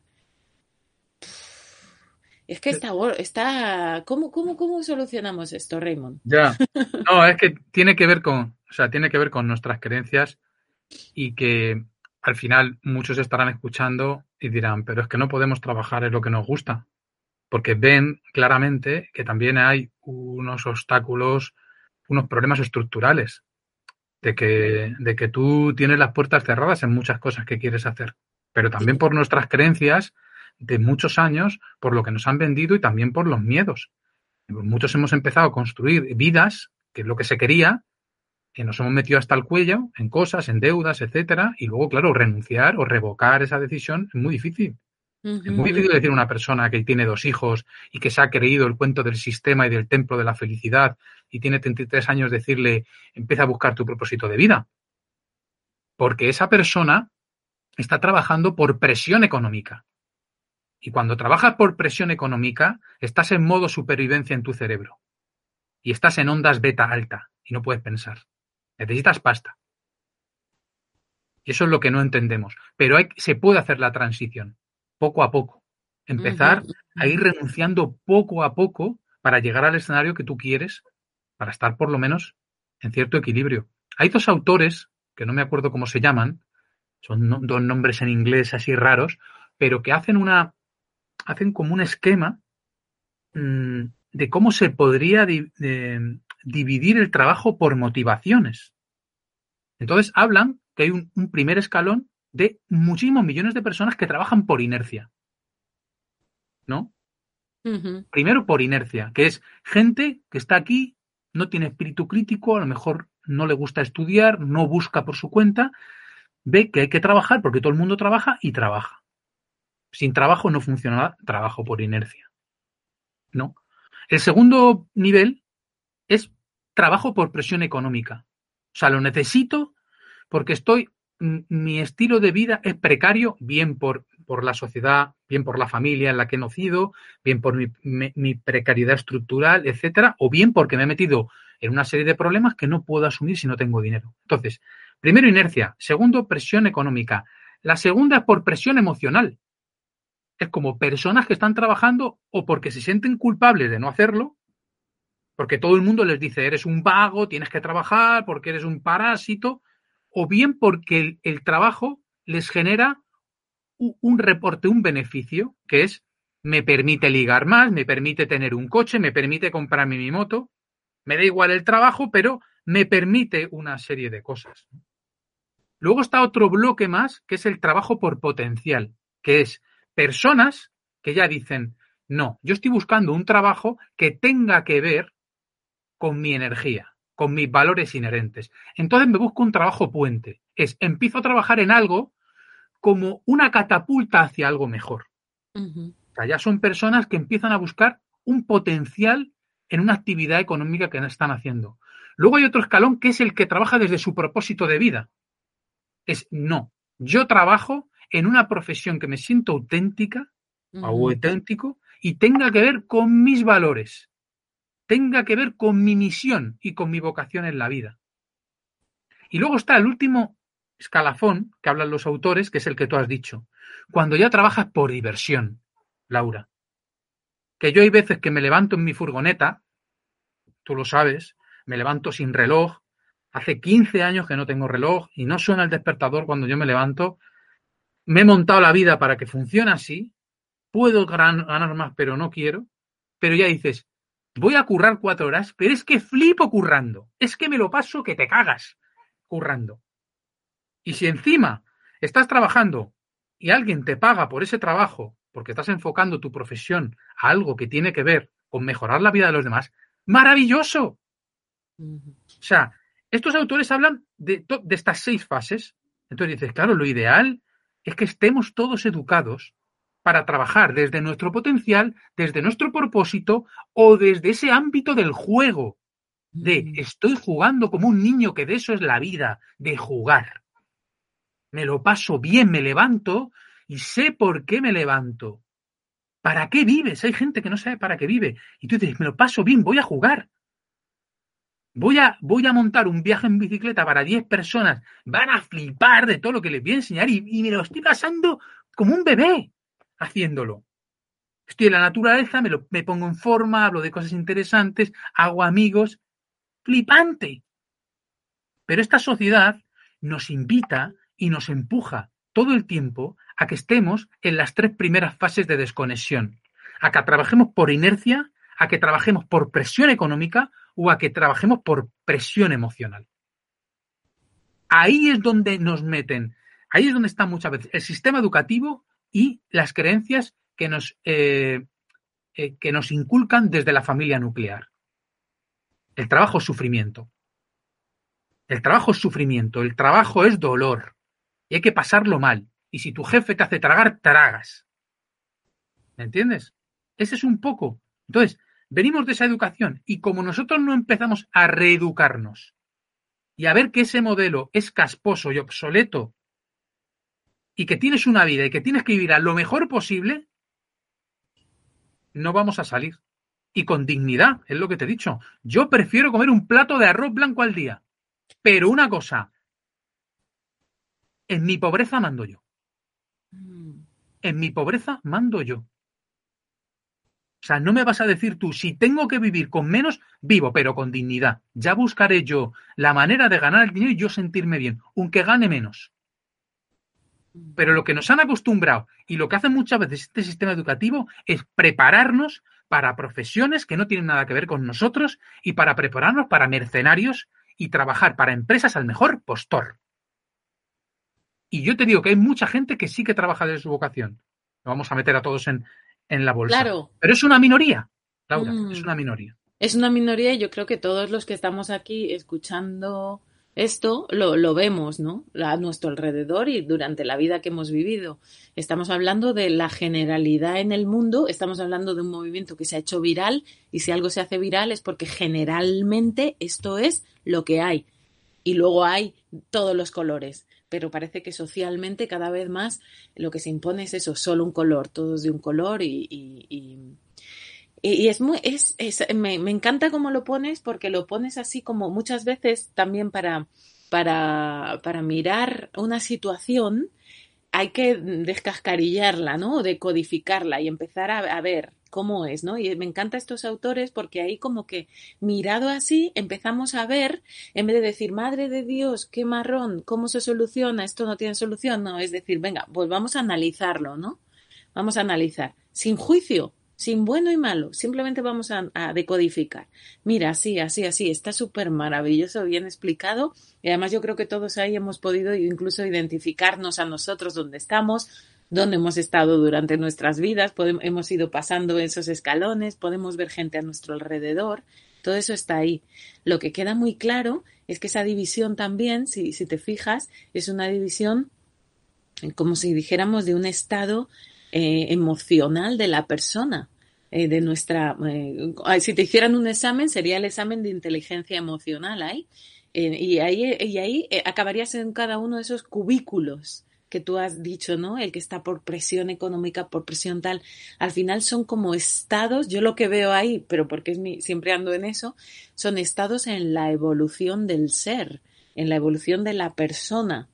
Es que está, está ¿cómo, cómo, ¿cómo solucionamos esto, Raymond? Ya, [LAUGHS] no, es que tiene que ver con, o sea, tiene que ver con nuestras creencias y que al final muchos estarán escuchando y dirán, pero es que no podemos trabajar en lo que nos gusta, porque ven claramente que también hay unos obstáculos, unos problemas estructurales, de que, de que tú tienes las puertas cerradas en muchas cosas que quieres hacer, pero también por nuestras creencias de muchos años, por lo que nos han vendido y también por los miedos. Muchos hemos empezado a construir vidas, que es lo que se quería, que nos hemos metido hasta el cuello en cosas, en deudas, etcétera, y luego, claro, renunciar o revocar esa decisión es muy difícil. Es muy difícil decir a una persona que tiene dos hijos y que se ha creído el cuento del sistema y del templo de la felicidad y tiene 33 años decirle, empieza a buscar tu propósito de vida. Porque esa persona está trabajando por presión económica. Y cuando trabajas por presión económica, estás en modo supervivencia en tu cerebro. Y estás en ondas beta alta y no puedes pensar. Necesitas pasta. Y eso es lo que no entendemos. Pero hay, se puede hacer la transición, poco a poco. Empezar a ir renunciando poco a poco para llegar al escenario que tú quieres, para estar por lo menos en cierto equilibrio. Hay dos autores, que no me acuerdo cómo se llaman, son dos nombres en inglés así raros, pero que hacen una, hacen como un esquema mmm, de cómo se podría dividir el trabajo por motivaciones. Entonces hablan que hay un, primer escalón de muchísimos millones de personas que trabajan por inercia. ¿No? Primero por inercia, que es gente que está aquí, no tiene espíritu crítico, a lo mejor no le gusta estudiar, no busca por su cuenta, ve que hay que trabajar porque todo el mundo trabaja y trabaja. Sin trabajo no funciona trabajo por inercia. ¿No? El segundo nivel es trabajo por presión económica. O sea, lo necesito porque estoy, mi estilo de vida es precario, bien por, por la sociedad, bien por la familia en la que he nacido, bien por mi, mi, precariedad estructural, etcétera, o bien porque me he metido en una serie de problemas que no puedo asumir si no tengo dinero. Entonces, primero inercia, segundo presión económica. La segunda es por presión emocional. Es como personas que están trabajando o porque se sienten culpables de no hacerlo, porque todo el mundo les dice, eres un vago, tienes que trabajar, porque eres un parásito, o bien porque el, trabajo les genera un, reporte, un beneficio, que es, me permite ligar más, me permite tener un coche, me permite comprarme mi moto, me da igual el trabajo, pero me permite una serie de cosas. Luego está otro bloque más, que es el trabajo por potencial, que es personas que ya dicen, no, yo estoy buscando un trabajo que tenga que ver con mi energía, con mis valores inherentes. Entonces me busco un trabajo puente. Es, empiezo a trabajar en algo como una catapulta hacia algo mejor. o sea, ya son personas que empiezan a buscar un potencial en una actividad económica que están haciendo. Luego hay otro escalón que es el que trabaja desde su propósito de vida. Es, no, yo trabajo en una profesión que me siento auténtica o auténtico y tenga que ver con mis valores tenga que ver con mi misión y con mi vocación en la vida. Y luego está el último escalafón que hablan los autores, que es el que tú has dicho. Cuando ya trabajas por diversión, Laura. Que yo hay veces que me levanto en mi furgoneta, tú lo sabes, me levanto sin reloj. Hace 15 años que no tengo reloj y no suena el despertador cuando yo me levanto. Me he montado la vida para que funcione así. Puedo ganar más, pero no quiero. Pero ya dices, voy a currar cuatro horas, pero es que flipo currando. Es que me lo paso que te cagas currando. Y si encima estás trabajando y alguien te paga por ese trabajo porque estás enfocando tu profesión a algo que tiene que ver con mejorar la vida de los demás, maravilloso. O sea, estos autores hablan de, de estas seis fases. Entonces dices, claro, lo ideal es que estemos todos educados para trabajar desde nuestro potencial, desde nuestro propósito o desde ese ámbito del juego, de estoy jugando como un niño, que de eso es la vida, de jugar. Me lo paso bien, me levanto y sé por qué me levanto. ¿Para qué vives? Hay gente que no sabe para qué vive. Y tú dices, me lo paso bien, voy a jugar. Voy a, voy a montar un viaje en bicicleta para 10 personas. Van a flipar de todo lo que les voy a enseñar y, y me lo estoy pasando como un bebé haciéndolo. Estoy en la naturaleza, me, lo, me pongo en forma, hablo de cosas interesantes, hago amigos flipante. Pero esta sociedad nos invita y nos empuja todo el tiempo a que estemos en las tres primeras fases de desconexión, a que trabajemos por inercia, a que trabajemos por presión económica o a que trabajemos por presión emocional. Ahí es donde nos meten, ahí es donde está muchas veces el sistema educativo y las creencias que nos, eh, eh, que nos inculcan desde la familia nuclear. El trabajo es sufrimiento. El trabajo es sufrimiento, el trabajo es dolor. Y hay que pasarlo mal. Y si tu jefe te hace tragar, tragas. ¿Me entiendes? Ese es un poco. Entonces, venimos de esa educación y como nosotros no empezamos a reeducarnos y a ver que ese modelo es casposo y obsoleto y que tienes una vida y que tienes que vivir a lo mejor posible, no vamos a salir y con dignidad, es lo que te he dicho. Yo prefiero comer un plato de arroz blanco al día. Pero una cosa, en mi pobreza mando yo. Mm. En mi pobreza mando yo. O sea, no me vas a decir tú, si tengo que vivir con menos, vivo, pero con dignidad. Ya buscaré yo la manera de ganar el dinero y yo sentirme bien, aunque gane menos. Pero lo que nos han acostumbrado y lo que hace muchas veces este sistema educativo es prepararnos para profesiones que no tienen nada que ver con nosotros y para prepararnos para mercenarios y trabajar para empresas al mejor postor. Y yo te digo que hay mucha gente que sí que trabaja de su vocación. Lo vamos a meter a todos en, la bolsa. Claro. Pero es una minoría, Laura, es mm. una minoría. Es una minoría y yo creo que todos los que estamos aquí escuchando esto lo, lo, vemos, ¿no? A nuestro alrededor y durante la vida que hemos vivido. Estamos hablando de la generalidad en el mundo, estamos hablando de un movimiento que se ha hecho viral y si algo se hace viral es porque generalmente esto es lo que hay. Y luego hay todos los colores, pero parece que socialmente cada vez más lo que se impone es eso, solo un color, todos de un color y, y y es muy, es, es me, me, encanta cómo lo pones porque lo pones así como muchas veces también para, para, para mirar una situación hay que descascarillarla, ¿no? Decodificarla y empezar a, a, ver cómo es, ¿no? Y me encanta estos autores porque ahí como que mirado así empezamos a ver, en vez de decir, madre de Dios, qué marrón, ¿cómo se soluciona? Esto no tiene solución, no, es decir, venga, pues vamos a analizarlo, ¿no? Vamos a analizar, sin juicio, sin bueno y malo, simplemente vamos a, decodificar. Mira, así, así, así, está súper maravilloso, bien explicado y además yo creo que todos ahí hemos podido incluso identificarnos a nosotros donde estamos, donde hemos estado durante nuestras vidas, hemos ido pasando esos escalones, podemos ver gente a nuestro alrededor, todo eso está ahí. Lo que queda muy claro es que esa división también, si te fijas, es una división como si dijéramos de un estado eh, emocional de la persona. Eh, de nuestra, eh, si te hicieran un examen, sería el examen de inteligencia emocional ahí. y ahí, y ahí acabarías en cada uno de esos cubículos que tú has dicho, ¿no? El que está por presión económica, por presión tal. Al final son como estados, yo lo que veo ahí, pero porque es mi, siempre ando en eso, son estados en la evolución del ser, en la evolución de la persona.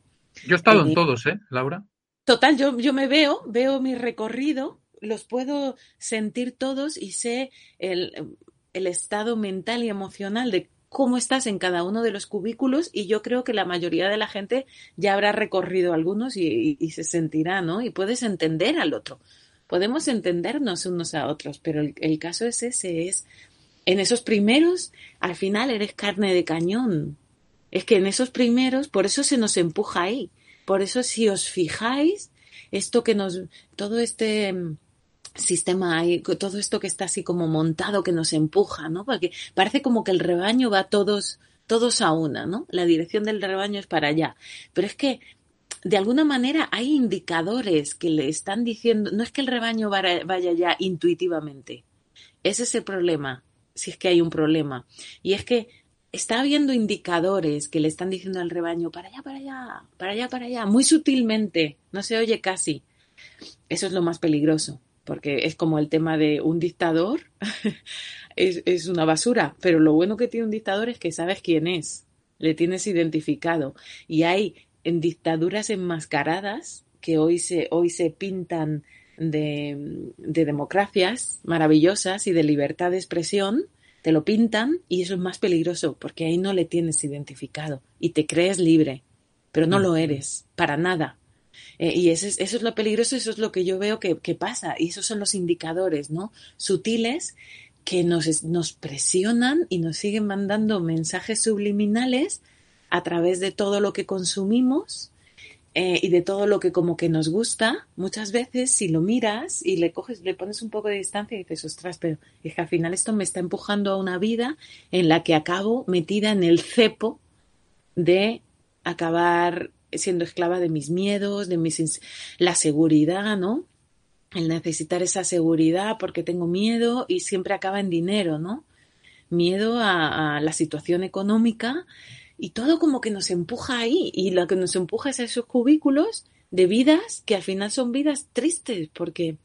Yo he estado en todos, ¿eh, Laura? Total, yo, yo me veo, veo mi recorrido, los puedo sentir todos y sé el, el estado mental y emocional de cómo estás en cada uno de los cubículos y yo creo que la mayoría de la gente ya habrá recorrido algunos y, se sentirá, ¿no? Y puedes entender al otro. Podemos entendernos unos a otros, pero el, caso es ese, es en esos primeros, al final eres carne de cañón. Es que en esos primeros, por eso se nos empuja ahí. Por eso si os fijáis, esto que nos, todo este sistema hay, todo esto que está así como montado que nos empuja, ¿no? Porque parece como que el rebaño va todos, todos a una, ¿no? La dirección del rebaño es para allá. Pero es que de alguna manera hay indicadores que le están diciendo, no es que el rebaño vaya ya intuitivamente. Ese es el problema, si es que hay un problema. Y es que está habiendo indicadores que le están diciendo al rebaño, para allá, para allá, para allá, para allá, muy sutilmente, no se oye casi. Eso es lo más peligroso porque es como el tema de un dictador, [LAUGHS] es, una basura, pero lo bueno que tiene un dictador es que sabes quién es, le tienes identificado. Y hay en dictaduras enmascaradas que hoy se, hoy se pintan de, de democracias maravillosas y de libertad de expresión, te lo pintan y eso es más peligroso porque ahí no le tienes identificado y te crees libre, pero no lo eres, para nada. Eh, y eso es, eso es lo peligroso, eso es lo que yo veo que, que pasa. Y esos son los indicadores, ¿no? Sutiles que nos, nos presionan y nos siguen mandando mensajes subliminales a través de todo lo que consumimos eh, y de todo lo que como que nos gusta, muchas veces si lo miras y le coges, le pones un poco de distancia y dices, ostras, pero es que al final esto me está empujando a una vida en la que acabo metida en el cepo de acabar siendo esclava de mis miedos, de mis la seguridad, ¿no? El necesitar esa seguridad porque tengo miedo y siempre acaba en dinero, ¿no? Miedo a, la situación económica y todo como que nos empuja ahí y lo que nos empuja es a esos cubículos de vidas que al final son vidas tristes porque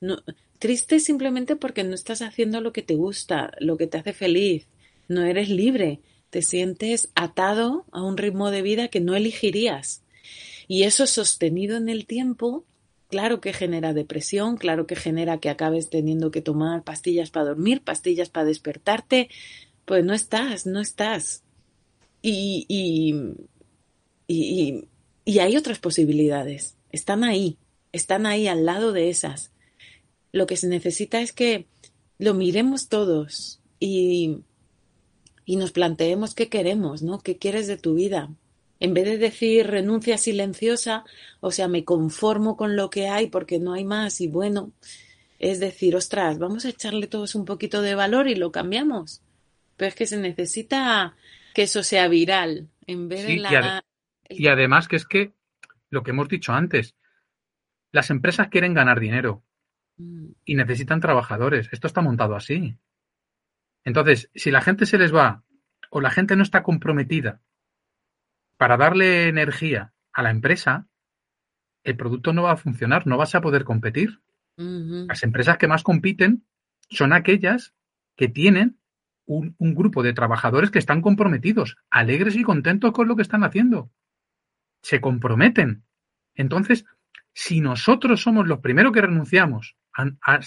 no tristes simplemente porque no estás haciendo lo que te gusta, lo que te hace feliz, no eres libre, te sientes atado a un ritmo de vida que no elegirías. Y eso sostenido en el tiempo, claro que genera depresión, claro que genera que acabes teniendo que tomar pastillas para dormir, pastillas para despertarte, pues no estás, no estás. Y, y, y, y hay otras posibilidades, están ahí, están ahí al lado de esas. Lo que se necesita es que lo miremos todos y y nos planteemos qué queremos, ¿no? ¿Qué quieres de tu vida? En vez de decir renuncia silenciosa, o sea, me conformo con lo que hay porque no hay más y bueno, es decir, ostras, vamos a echarle todos un poquito de valor y lo cambiamos. Pero es que se necesita que eso sea viral en vez de la... Y, además que es que lo que hemos dicho antes, las empresas quieren ganar dinero mm. y necesitan trabajadores. Esto está montado así. Entonces, si la gente se les va o la gente no está comprometida para darle energía a la empresa, el producto no va a funcionar, no vas a poder competir. Las empresas que más compiten son aquellas que tienen un, un, grupo de trabajadores que están comprometidos, alegres y contentos con lo que están haciendo. Se comprometen. Entonces, si nosotros somos los primeros que renunciamos a,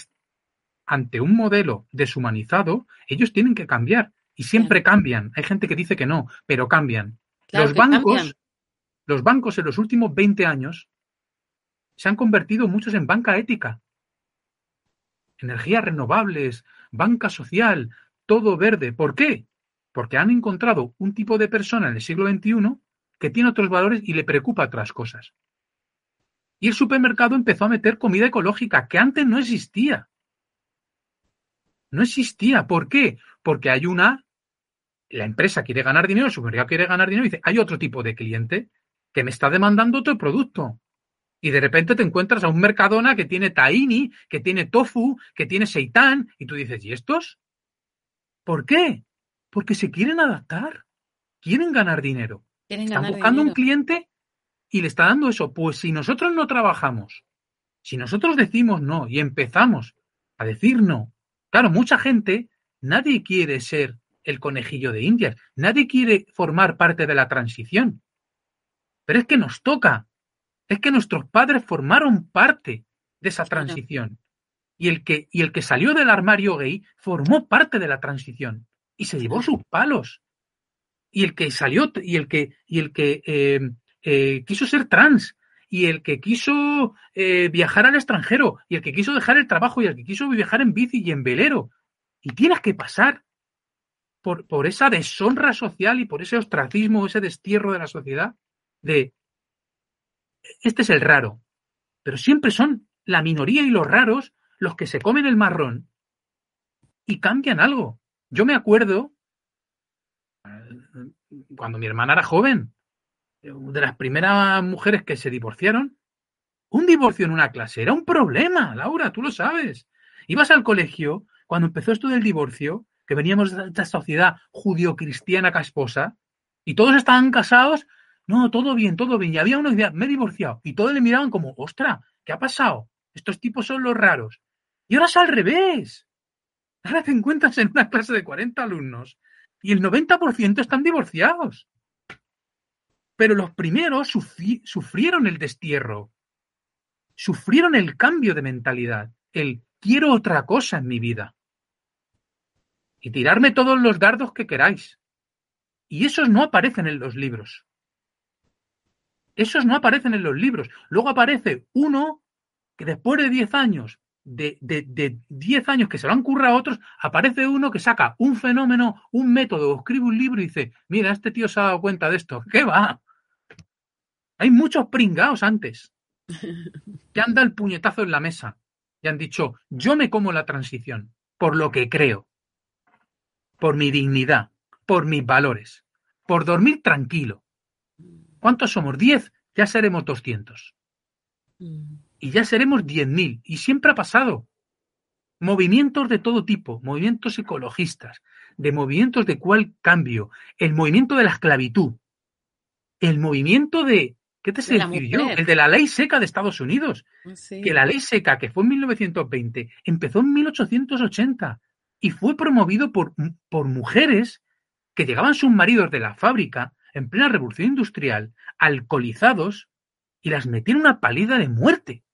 ante un modelo deshumanizado, ellos tienen que cambiar. Y siempre cambian. Hay gente que dice que no, pero cambian. los bancos, los bancos en los últimos 20 años se han convertido muchos en banca ética. Energías renovables, banca social, todo verde. ¿Por qué? Porque han encontrado un tipo de persona en el siglo XXI que tiene otros valores y le preocupa otras cosas. Y el supermercado empezó a meter comida ecológica que antes no existía. No existía. ¿Por qué? Porque hay una, la empresa quiere ganar dinero, el supermercado quiere ganar dinero y dice, hay otro tipo de cliente que me está demandando otro producto. Y de repente te encuentras a un Mercadona que tiene tahini, que tiene tofu, que tiene seitán, y tú dices, ¿y estos? ¿Por qué? Porque se quieren adaptar, quieren ganar dinero. Están buscando un cliente y le está dando eso. Pues si nosotros no trabajamos, si nosotros decimos no y empezamos a decir no Claro, mucha gente, nadie quiere ser el conejillo de Indias, nadie quiere formar parte de la transición. Pero es que nos toca. Es que nuestros padres formaron parte de esa transición. Y el que, y el que salió del armario gay formó parte de la transición. Y se llevó sus palos. Y el que salió, y el que, y el que eh, eh, quiso ser trans, y el que quiso eh, viajar al extranjero, y el que quiso dejar el trabajo, y el que quiso viajar en bici y en velero. Y tienes que pasar por, por esa deshonra social y por ese ostracismo, ese destierro de la sociedad, de este es el raro. Pero siempre son la minoría y los raros los que se comen el marrón y cambian algo. Yo me acuerdo cuando mi hermana era joven, de las primeras mujeres que se divorciaron, un divorcio en una clase era un problema, Laura, tú lo sabes. Ibas al colegio, cuando empezó esto del divorcio, que veníamos de esta sociedad judío-cristiana casposa, y todos estaban casados, no, todo bien, todo bien. Y había uno que me he divorciado. Y todos le miraban como, ostra, ¿qué ha pasado? Estos tipos son los raros. Y ahora es al revés. Ahora te encuentras en una clase de 40 alumnos y el 90% están divorciados. Pero los primeros sufrieron el destierro, sufrieron el cambio de mentalidad, el quiero otra cosa en mi vida. Y tirarme todos los dardos que queráis. Y esos no aparecen en los libros. Esos no aparecen en los libros. Luego aparece uno que después de 10 años, de, de, 10 años que se lo han currado a otros, aparece uno que saca un fenómeno, un método, escribe un libro y dice, mira, este tío se ha dado cuenta de esto. ¿Qué va? Hay muchos pringados antes que han dado el puñetazo en la mesa y han dicho, yo me como la transición por lo que creo, por mi dignidad, por mis valores, por dormir tranquilo. ¿Cuántos somos? ¿Diez? Ya seremos doscientos. Mm. Y ya seremos diez mil. Y siempre ha pasado. Movimientos de todo tipo, movimientos ecologistas, de movimientos de cuál cambio, el movimiento de la esclavitud, el movimiento de, ¿qué te sé decir yo? El de la ley seca de Estados Unidos. Que la ley seca, que fue en 1920, empezó en 1880 y fue promovido por, por mujeres que llegaban sus maridos de la fábrica en plena revolución industrial, alcoholizados, y las metieron una palida de muerte.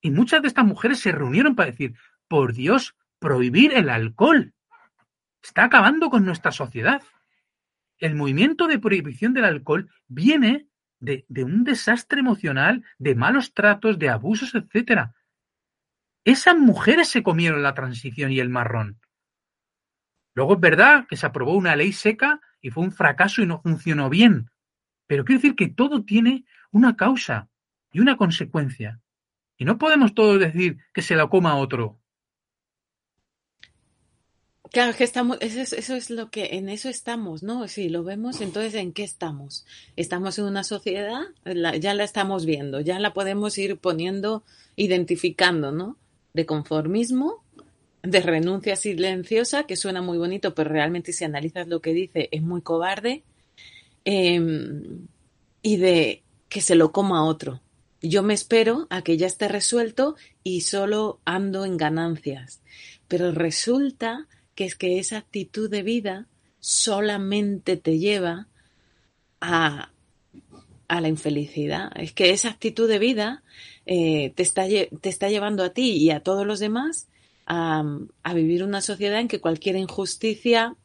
Y muchas de estas mujeres se reunieron para decir, por Dios, prohibir el alcohol. Está acabando con nuestra sociedad. El movimiento de prohibición del alcohol viene de, de un desastre emocional, de malos tratos, de abusos, etc. Esas mujeres se comieron la transición y el marrón. Luego es verdad que se aprobó una ley seca y fue un fracaso y no funcionó bien. Pero quiero decir que todo tiene una causa y una consecuencia. Y no podemos todos decir que se la coma otro. Claro, que estamos, eso es, lo que, en eso estamos, ¿no? Si lo vemos, entonces ¿en qué estamos? Estamos en una sociedad, ya la estamos viendo, ya la podemos ir poniendo, identificando, ¿no? De conformismo, de renuncia silenciosa, que suena muy bonito, pero realmente si analizas lo que dice es muy cobarde, em, y de que se lo coma otro. Yo me espero a que ya esté resuelto y solo ando en ganancias. Pero resulta que es que esa actitud de vida solamente te lleva a, a la infelicidad. Es que esa actitud de vida eh, te, está, te está llevando a ti y a todos los demás a, vivir una sociedad en que cualquier injusticia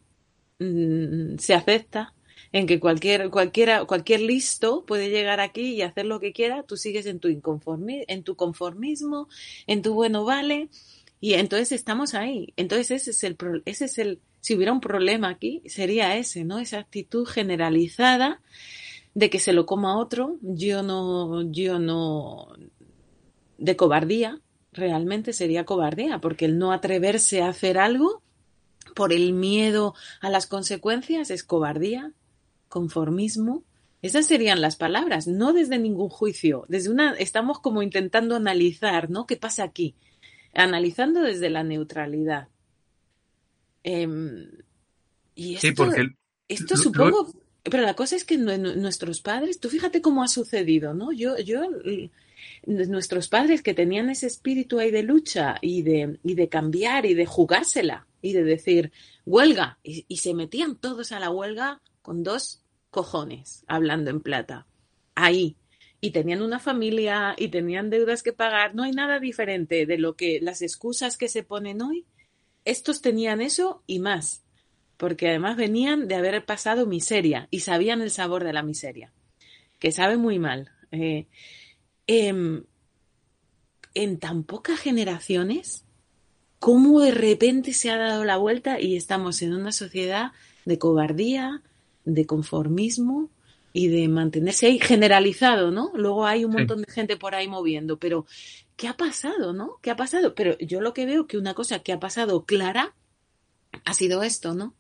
mm, se acepta, en que cualquier, cualquiera, cualquier listo puede llegar aquí y hacer lo que quiera, tú sigues en tu, inconformi en tu conformismo, en tu bueno vale, y entonces estamos ahí. Entonces ese es el, ese es el, si hubiera un problema aquí, sería ese, ¿no? Esa actitud generalizada de que se lo coma otro, yo no, yo no, de cobardía, realmente sería cobardía, porque el no atreverse a hacer algo por el miedo a las consecuencias es cobardía, conformismo. Esas serían las palabras, no desde ningún juicio, desde una estamos como intentando analizar, ¿no? ¿Qué pasa aquí? Analizando desde la neutralidad. Em, y esto, sí, porque esto supongo, pero la cosa es que nuestros padres, tú fíjate cómo ha sucedido, ¿no? Yo, yo nuestros padres que tenían ese espíritu ahí de lucha y de, y de cambiar y de jugársela y de decir huelga y, se metían todos a la huelga con dos cojones, hablando en plata. ahí. Y tenían una familia y tenían deudas que pagar. No hay nada diferente de lo que las excusas que se ponen hoy. Estos tenían eso y más, porque además venían de haber pasado miseria y sabían el sabor de la miseria, que sabe muy mal. Eh, em, en tan pocas generaciones, cómo de repente se ha dado la vuelta y estamos en una sociedad de cobardía, de conformismo y de mantenerse ahí generalizado, ¿no? Luego hay un montón de gente por ahí moviendo, pero ¿qué ha pasado, no? ¿Qué ha pasado? Pero yo lo que veo que una cosa que ha pasado clara ha sido esto, ¿no?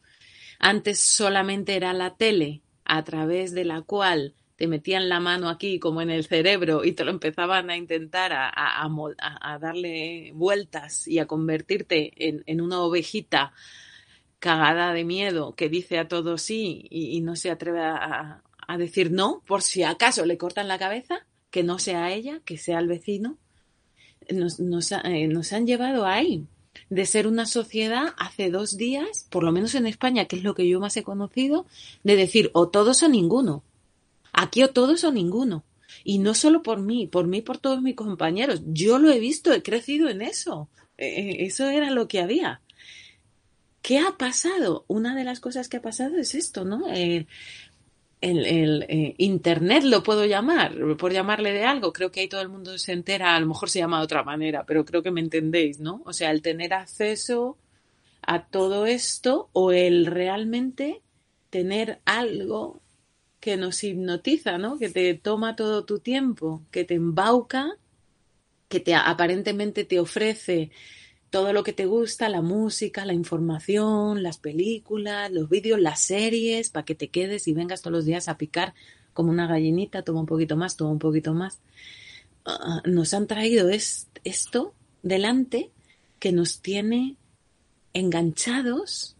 Antes solamente era la tele a través de la cual te metían la mano aquí como en el cerebro y te lo empezaban a intentar a, darle vueltas y a convertirte en, una ovejita cagada de miedo que dice a todo sí y, no se atreve a, decir no por si acaso le cortan la cabeza, que no sea ella, que sea el vecino. Nos, nos, eh, nos han llevado ahí de ser una sociedad hace dos días, por lo menos en España, que es lo que yo más he conocido, de decir o todos o ninguno. Aquí o todos o ninguno. Y no solo por mí, por mí, por todos mis compañeros. Yo lo he visto, he crecido en eso. Eh, eh, eso era lo que había. ¿Qué ha pasado? Una de las cosas que ha pasado es esto, ¿no? el, eh, Internet lo puedo llamar, por llamarle de algo. Creo que ahí todo el mundo se entera, a lo mejor se llama de otra manera, pero creo que me entendéis, ¿no? O sea, el tener acceso a todo esto o el realmente tener algo que nos hipnotiza, ¿no? Que te toma todo tu tiempo, que te embauca, que te aparentemente te ofrece todo lo que te gusta, la música, la información, las películas, los vídeos, las series, para que te quedes y vengas todos los días a picar como una gallinita, toma un poquito más, toma un poquito más. Ah, nos han traído esto delante que nos tiene enganchados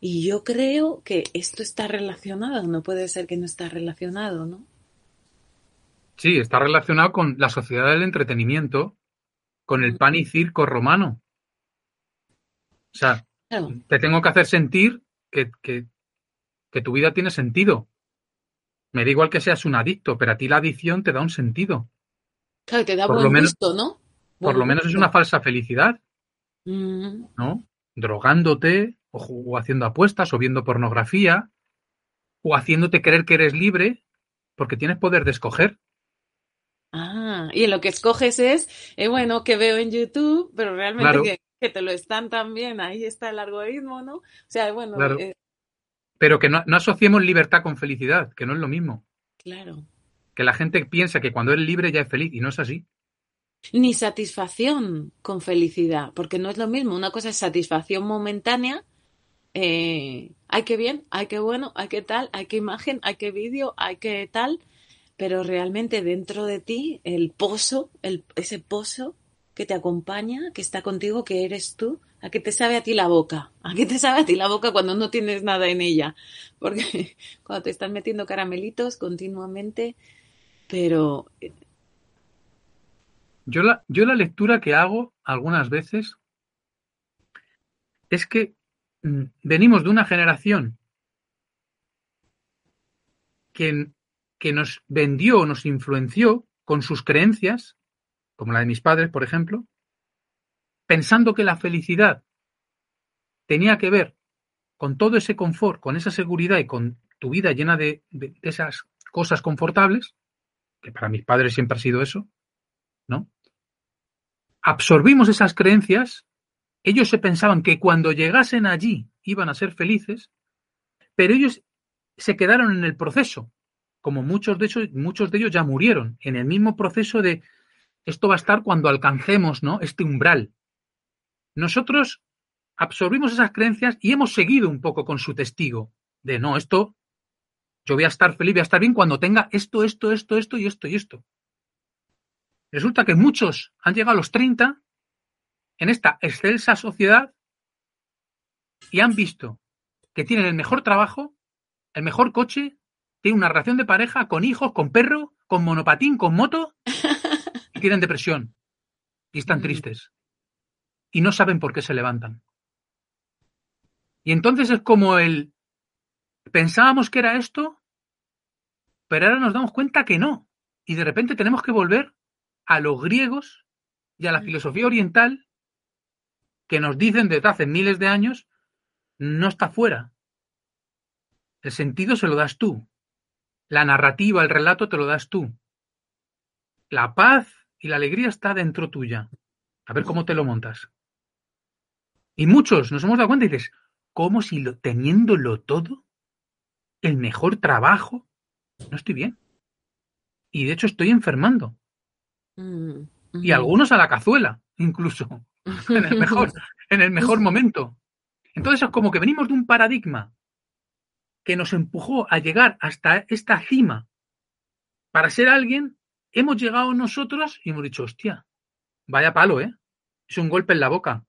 y yo creo que esto está relacionado, no puede ser que no está relacionado, ¿no? Sí, está relacionado con la sociedad del entretenimiento, con el pan y circo romano. O sea, te tengo que hacer sentir que, que, tu vida tiene sentido. Me da igual que seas un adicto, pero a ti la adicción te da un sentido. Claro, te da por buen gusto, ¿no? por lo menos es una falsa felicidad. Mm. ¿No? Drogándote, o, haciendo apuestas, o viendo pornografía, o haciéndote creer que eres libre porque tienes poder de escoger. Ah, y lo que escoges es, eh, bueno, que veo en YouTube, pero realmente que, te lo están también, ahí está el algoritmo, ¿no? O sea, bueno. Eh, pero que no, no, asociemos libertad con felicidad, que no es lo mismo. Claro. Que la gente piensa que cuando es libre ya es feliz, y no es así. Ni satisfacción con felicidad, porque no es lo mismo. Una cosa es satisfacción momentánea eh, hay que bien, hay que bueno, hay que tal, hay que imagen, hay que vídeo, hay que tal, pero realmente dentro de ti el pozo, el, ese pozo que te acompaña, que está contigo, que eres tú, a qué te sabe a ti la boca, a qué te sabe a ti la boca cuando no tienes nada en ella, porque [LAUGHS] cuando te están metiendo caramelitos continuamente, pero... Eh, yo la, yo la lectura que hago algunas veces es que Mm, venimos de una generación que, que nos vendió, nos influenció con sus creencias, como la de mis padres, por ejemplo, pensando que la felicidad tenía que ver con todo ese confort, con esa seguridad y con tu vida llena de, esas cosas confortables, que para mis padres siempre ha sido eso, ¿no? Absorbimos esas creencias ellos se pensaban que cuando llegasen allí iban a ser felices, pero ellos se quedaron en el proceso, como muchos de muchos de ellos ya murieron, en el mismo proceso de esto va a estar cuando alcancemos ¿no? este umbral. Nosotros absorbimos esas creencias y hemos seguido un poco con su testigo de no, esto, yo voy a estar feliz, voy a estar bien cuando tenga esto, esto, esto, esto y esto y esto. Resulta que muchos han llegado a los 30 en esta excelsa sociedad y han visto que tienen el mejor trabajo, el mejor coche, tienen una relación de pareja con hijos, con perro, con monopatín, con moto, [LAUGHS] tienen depresión y están tristes y no saben por qué se levantan. Y entonces es como el pensábamos que era esto, pero ahora nos damos cuenta que no, y de repente tenemos que volver a los griegos y a la filosofía oriental que nos dicen desde hace miles de años, no está fuera. El sentido se lo das tú. La narrativa, el relato te lo das tú. La paz y la alegría está dentro tuya. A ver cómo te lo montas. Y muchos nos hemos dado cuenta y dices, ¿cómo si lo, teniéndolo todo, el mejor trabajo, no estoy bien? Y de hecho estoy enfermando. Mm, y algunos a la cazuela, incluso. [LAUGHS] En el mejor, en el mejor momento. Entonces es como que venimos de un paradigma que nos empujó a llegar hasta esta cima para ser alguien, hemos llegado nosotros y hemos dicho, hostia, vaya palo, ¿eh? Es un golpe en la boca.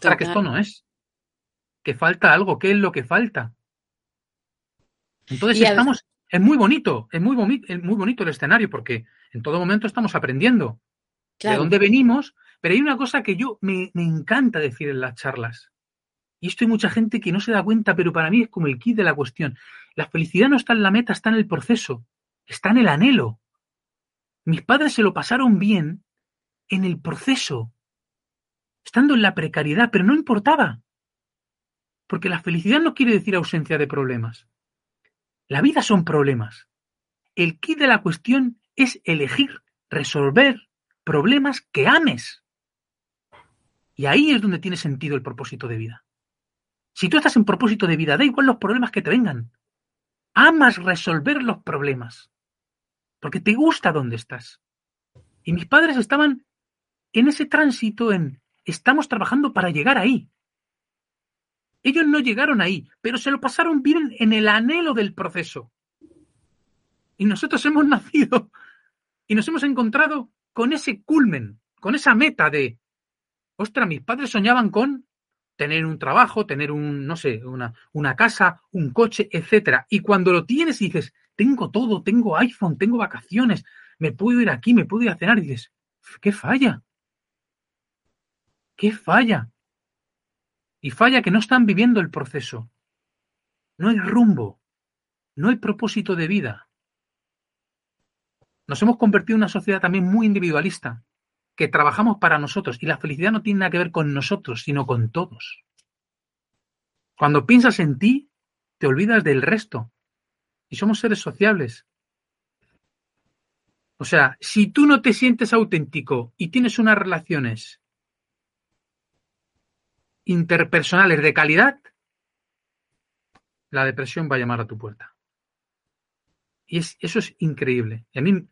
Para que esto no es. Que falta algo, ¿qué es lo que falta? Entonces estamos, es muy bonito, es muy, bonito, es muy bonito el escenario porque en todo momento estamos aprendiendo de dónde venimos, pero hay una cosa que yo me, me, encanta decir en las charlas. Y esto hay mucha gente que no se da cuenta, pero para mí es como el kit de la cuestión. La felicidad no está en la meta, está en el proceso, está en el anhelo. Mis padres se lo pasaron bien en el proceso, estando en la precariedad, pero no importaba. Porque la felicidad no quiere decir ausencia de problemas. La vida son problemas. El kit de la cuestión es elegir, resolver problemas que ames. Y ahí es donde tiene sentido el propósito de vida. Si tú estás en propósito de vida, da igual los problemas que te vengan. Amas resolver los problemas. Porque te gusta donde estás. Y mis padres estaban en ese tránsito en estamos trabajando para llegar ahí. Ellos no llegaron ahí, pero se lo pasaron bien en el anhelo del proceso. Y nosotros hemos [LAUGHS] nacido y nos hemos encontrado con ese culmen, con esa meta de, ostra, mis padres soñaban con tener un trabajo, tener un, no sé, una, una casa, un coche, etcétera. Y cuando lo tienes y dices, tengo todo, tengo iPhone, tengo vacaciones, me puedo ir aquí, me puedo ir a cenar, y dices, ¿qué falla? ¿Qué falla? Y falla que no están viviendo el proceso. No hay rumbo, no hay propósito de vida. Nos hemos convertido en una sociedad también muy individualista, que trabajamos para nosotros y la felicidad no tiene nada que ver con nosotros, sino con todos. Cuando piensas en ti, te olvidas del resto. Y somos seres sociables. O sea, si tú no te sientes auténtico y tienes unas relaciones interpersonales de calidad, la depresión va a llamar a tu puerta. Y eso es increíble. Y a mí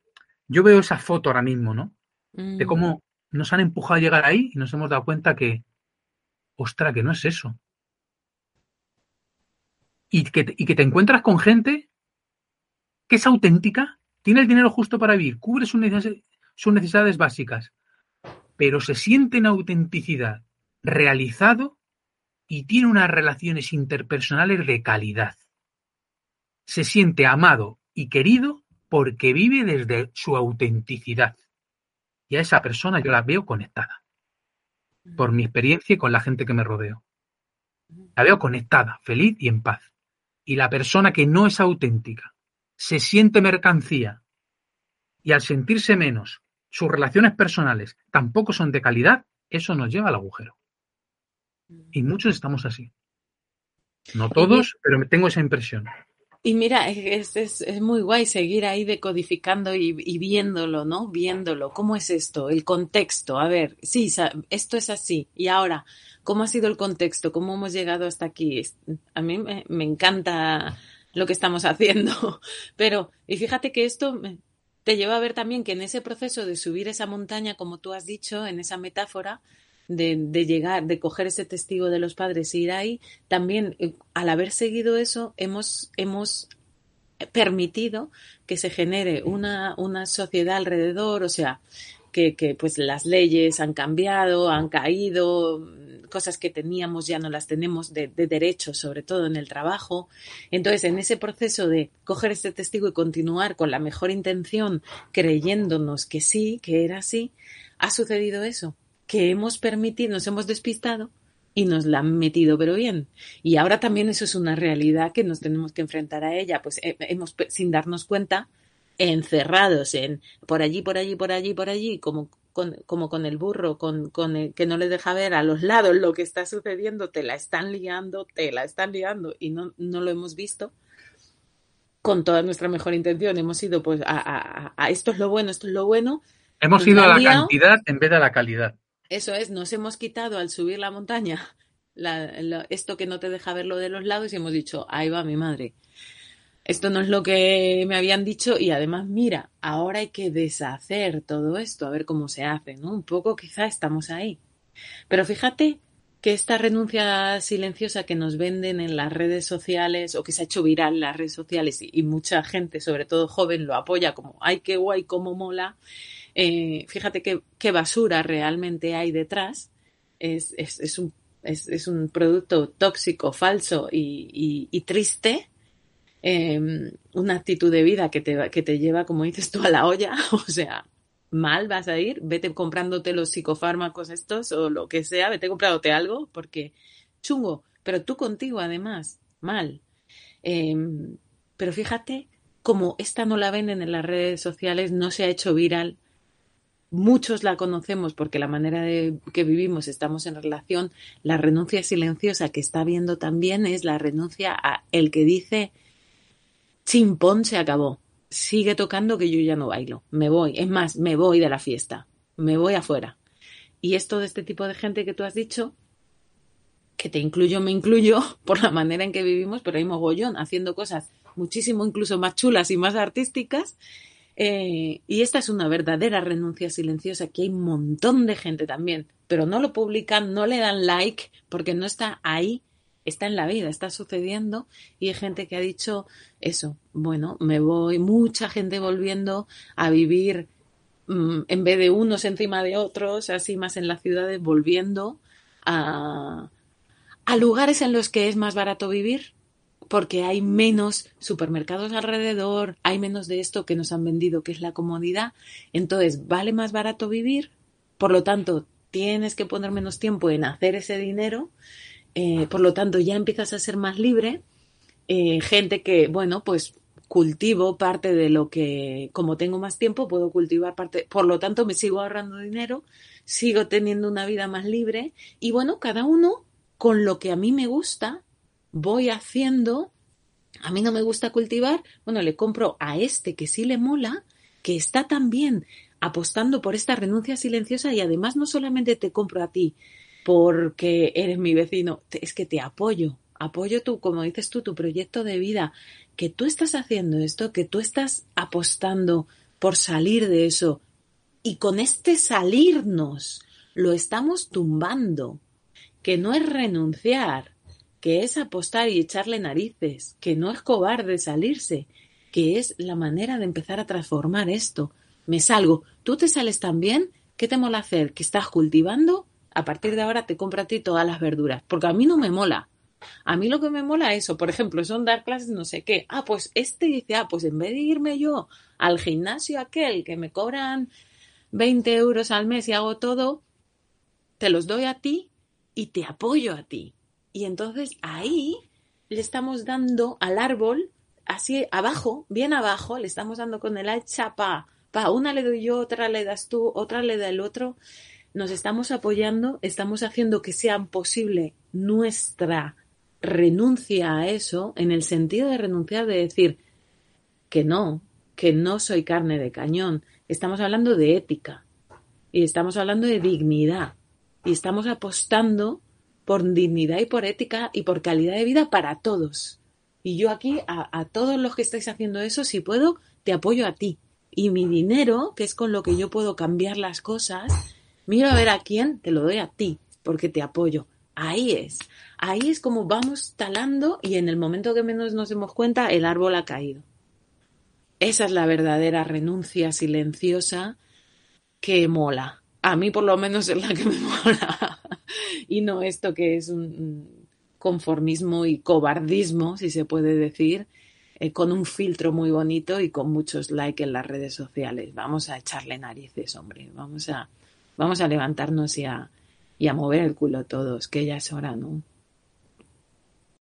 yo veo esa foto ahora mismo, ¿no? De mm. cómo nos han empujado a llegar ahí y nos hemos dado cuenta que, ostra, que no es eso. Y que, y que te encuentras con gente que es auténtica, tiene el dinero justo para vivir, cubre sus necesidades, básicas, pero se siente en autenticidad, realizado y tiene unas relaciones interpersonales de calidad. Se siente amado y querido porque vive desde su autenticidad. Y a esa persona yo la veo conectada. Por mi experiencia y con la gente que me rodeo. La veo conectada, feliz y en paz. Y la persona que no es auténtica, se siente mercancía y al sentirse menos, sus relaciones personales tampoco son de calidad, eso nos lleva al agujero. Y muchos estamos así. No todos, pero tengo esa impresión. Y mira, es, es, es, muy guay seguir ahí decodificando y, y, viéndolo, ¿no? Viéndolo. ¿Cómo es esto? El contexto. A ver, sí, esto es así. Y ahora, ¿cómo ha sido el contexto? ¿Cómo hemos llegado hasta aquí? A mí me, me encanta lo que estamos haciendo. [LAUGHS] Pero, y fíjate que esto te lleva a ver también que en ese proceso de subir esa montaña, como tú has dicho, en esa metáfora, de, de, llegar, de coger ese testigo de los padres y ir ahí, también eh, al haber seguido eso, hemos, hemos permitido que se genere una, una sociedad alrededor, o sea, que, que, pues las leyes han cambiado, han caído, cosas que teníamos ya no las tenemos de, de derechos, sobre todo en el trabajo. Entonces, en ese proceso de coger este testigo y continuar con la mejor intención, creyéndonos que sí, que era así, ha sucedido eso que hemos permitido, nos hemos despistado y nos la han metido pero bien. Y ahora también eso es una realidad que nos tenemos que enfrentar a ella, pues eh, hemos sin darnos cuenta encerrados en por allí, por allí, por allí, por allí, como con, como con el burro, con, con el, que no les deja ver a los lados lo que está sucediendo, te la están liando, te la están liando y no, no lo hemos visto. Con toda nuestra mejor intención hemos ido pues a, a, a esto es lo bueno, esto es lo bueno. Hemos ido a la cantidad en vez de a la calidad. Eso es, nos hemos quitado al subir la montaña la, la, esto que no te deja ver lo de los lados y hemos dicho, ahí va mi madre esto no es lo que me habían dicho y además, mira, ahora hay que deshacer todo esto, a ver cómo se hace, ¿no? Un poco quizá estamos ahí. Pero fíjate que esta renuncia silenciosa que nos venden en las redes sociales o que se ha hecho viral en las redes sociales y, mucha gente, sobre todo joven, lo apoya como, ay, qué guay, cómo mola, eh, fíjate qué, basura realmente hay detrás. Es, es, es un, es, un producto tóxico, falso y triste eh, una actitud de vida que te, que te lleva, como dices tú, a la olla, [LAUGHS] o sea, mal vas a ir, vete comprándote los psicofármacos estos o lo que sea, vete comprándote algo, porque chungo, pero tú contigo además, mal. Eh, pero fíjate, como esta no la venden en las redes sociales, no se ha hecho viral, muchos la conocemos porque la manera de que vivimos estamos en relación, la renuncia silenciosa que está viendo también es la renuncia a el que dice chimpón se acabó. Sigue tocando que yo ya no bailo. Me voy. Es más, me voy de la fiesta. Me voy afuera. Y esto de este tipo de gente que tú has dicho, que te incluyo, me incluyo [LAUGHS] por la manera en que vivimos, pero hay mogollón haciendo cosas muchísimo incluso más chulas y más artísticas. Eh, y esta es una verdadera renuncia silenciosa, que hay un montón de gente también, pero no lo publican, no le dan like, porque no está ahí está en la vida, está sucediendo y hay gente que ha dicho eso, bueno, me voy, mucha gente volviendo a vivir mmm, en vez de unos encima de otros, así más en las ciudades, volviendo a, a lugares en los que es más barato vivir, porque hay menos supermercados alrededor, hay menos de esto que nos han vendido, que es la comodidad. Entonces, vale más barato vivir, por lo tanto, tienes que poner menos tiempo en hacer ese dinero eh, por lo tanto, ya empiezas a ser más libre. Eh, gente que, bueno, pues cultivo parte de lo que, como tengo más tiempo, puedo cultivar parte, por lo tanto me sigo ahorrando dinero, sigo teniendo una vida más libre y bueno, cada uno con lo que a mí me gusta, voy haciendo, a mí no me gusta cultivar, bueno, le compro a este que sí le mola, que está también apostando por esta renuncia silenciosa y además no solamente te compro a ti, porque eres mi vecino, es que te apoyo, apoyo tú, como dices tú, tu proyecto de vida, que tú estás haciendo esto, que tú estás apostando por salir de eso y con este salirnos lo estamos tumbando, que no es renunciar, que es apostar y echarle narices, que no es cobarde salirse, que es la manera de empezar a transformar esto. Me salgo, tú te sales también, ¿qué te mola hacer? ¿Que estás cultivando? A partir de ahora te compro a ti todas las verduras, porque a mí no me mola. A mí lo que me mola es eso, por ejemplo, son dar clases no sé qué. Ah, pues este dice, ah, pues en vez de irme yo al gimnasio aquel que me cobran 20 euros al mes y hago todo, te los doy a ti y te apoyo a ti. Y entonces ahí le estamos dando al árbol, así abajo, bien abajo, le estamos dando con el hacha pa, pa, una le doy yo, otra le das tú, otra le da el otro nos estamos apoyando, estamos haciendo que sea posible nuestra renuncia a eso, en el sentido de renunciar, de decir que no, que no soy carne de cañón. Estamos hablando de ética y estamos hablando de dignidad y estamos apostando por dignidad y por ética y por calidad de vida para todos. Y yo aquí, a, a todos los que estáis haciendo eso, si puedo, te apoyo a ti. Y mi dinero, que es con lo que yo puedo cambiar las cosas, miro a ver a quién, te lo doy a ti, porque te apoyo. Ahí es. Ahí es como vamos talando y en el momento que menos nos demos cuenta, el árbol ha caído. Esa es la verdadera renuncia silenciosa que mola. A mí por lo menos es la que me [LAUGHS] mola. y no esto que es un conformismo y cobardismo, si se puede decir, eh, con un filtro muy bonito y con muchos likes en las redes sociales. Vamos a echarle narices, hombre. Vamos a, vamos a levantarnos y a, y a mover el culo todos, que ya es hora, ¿no?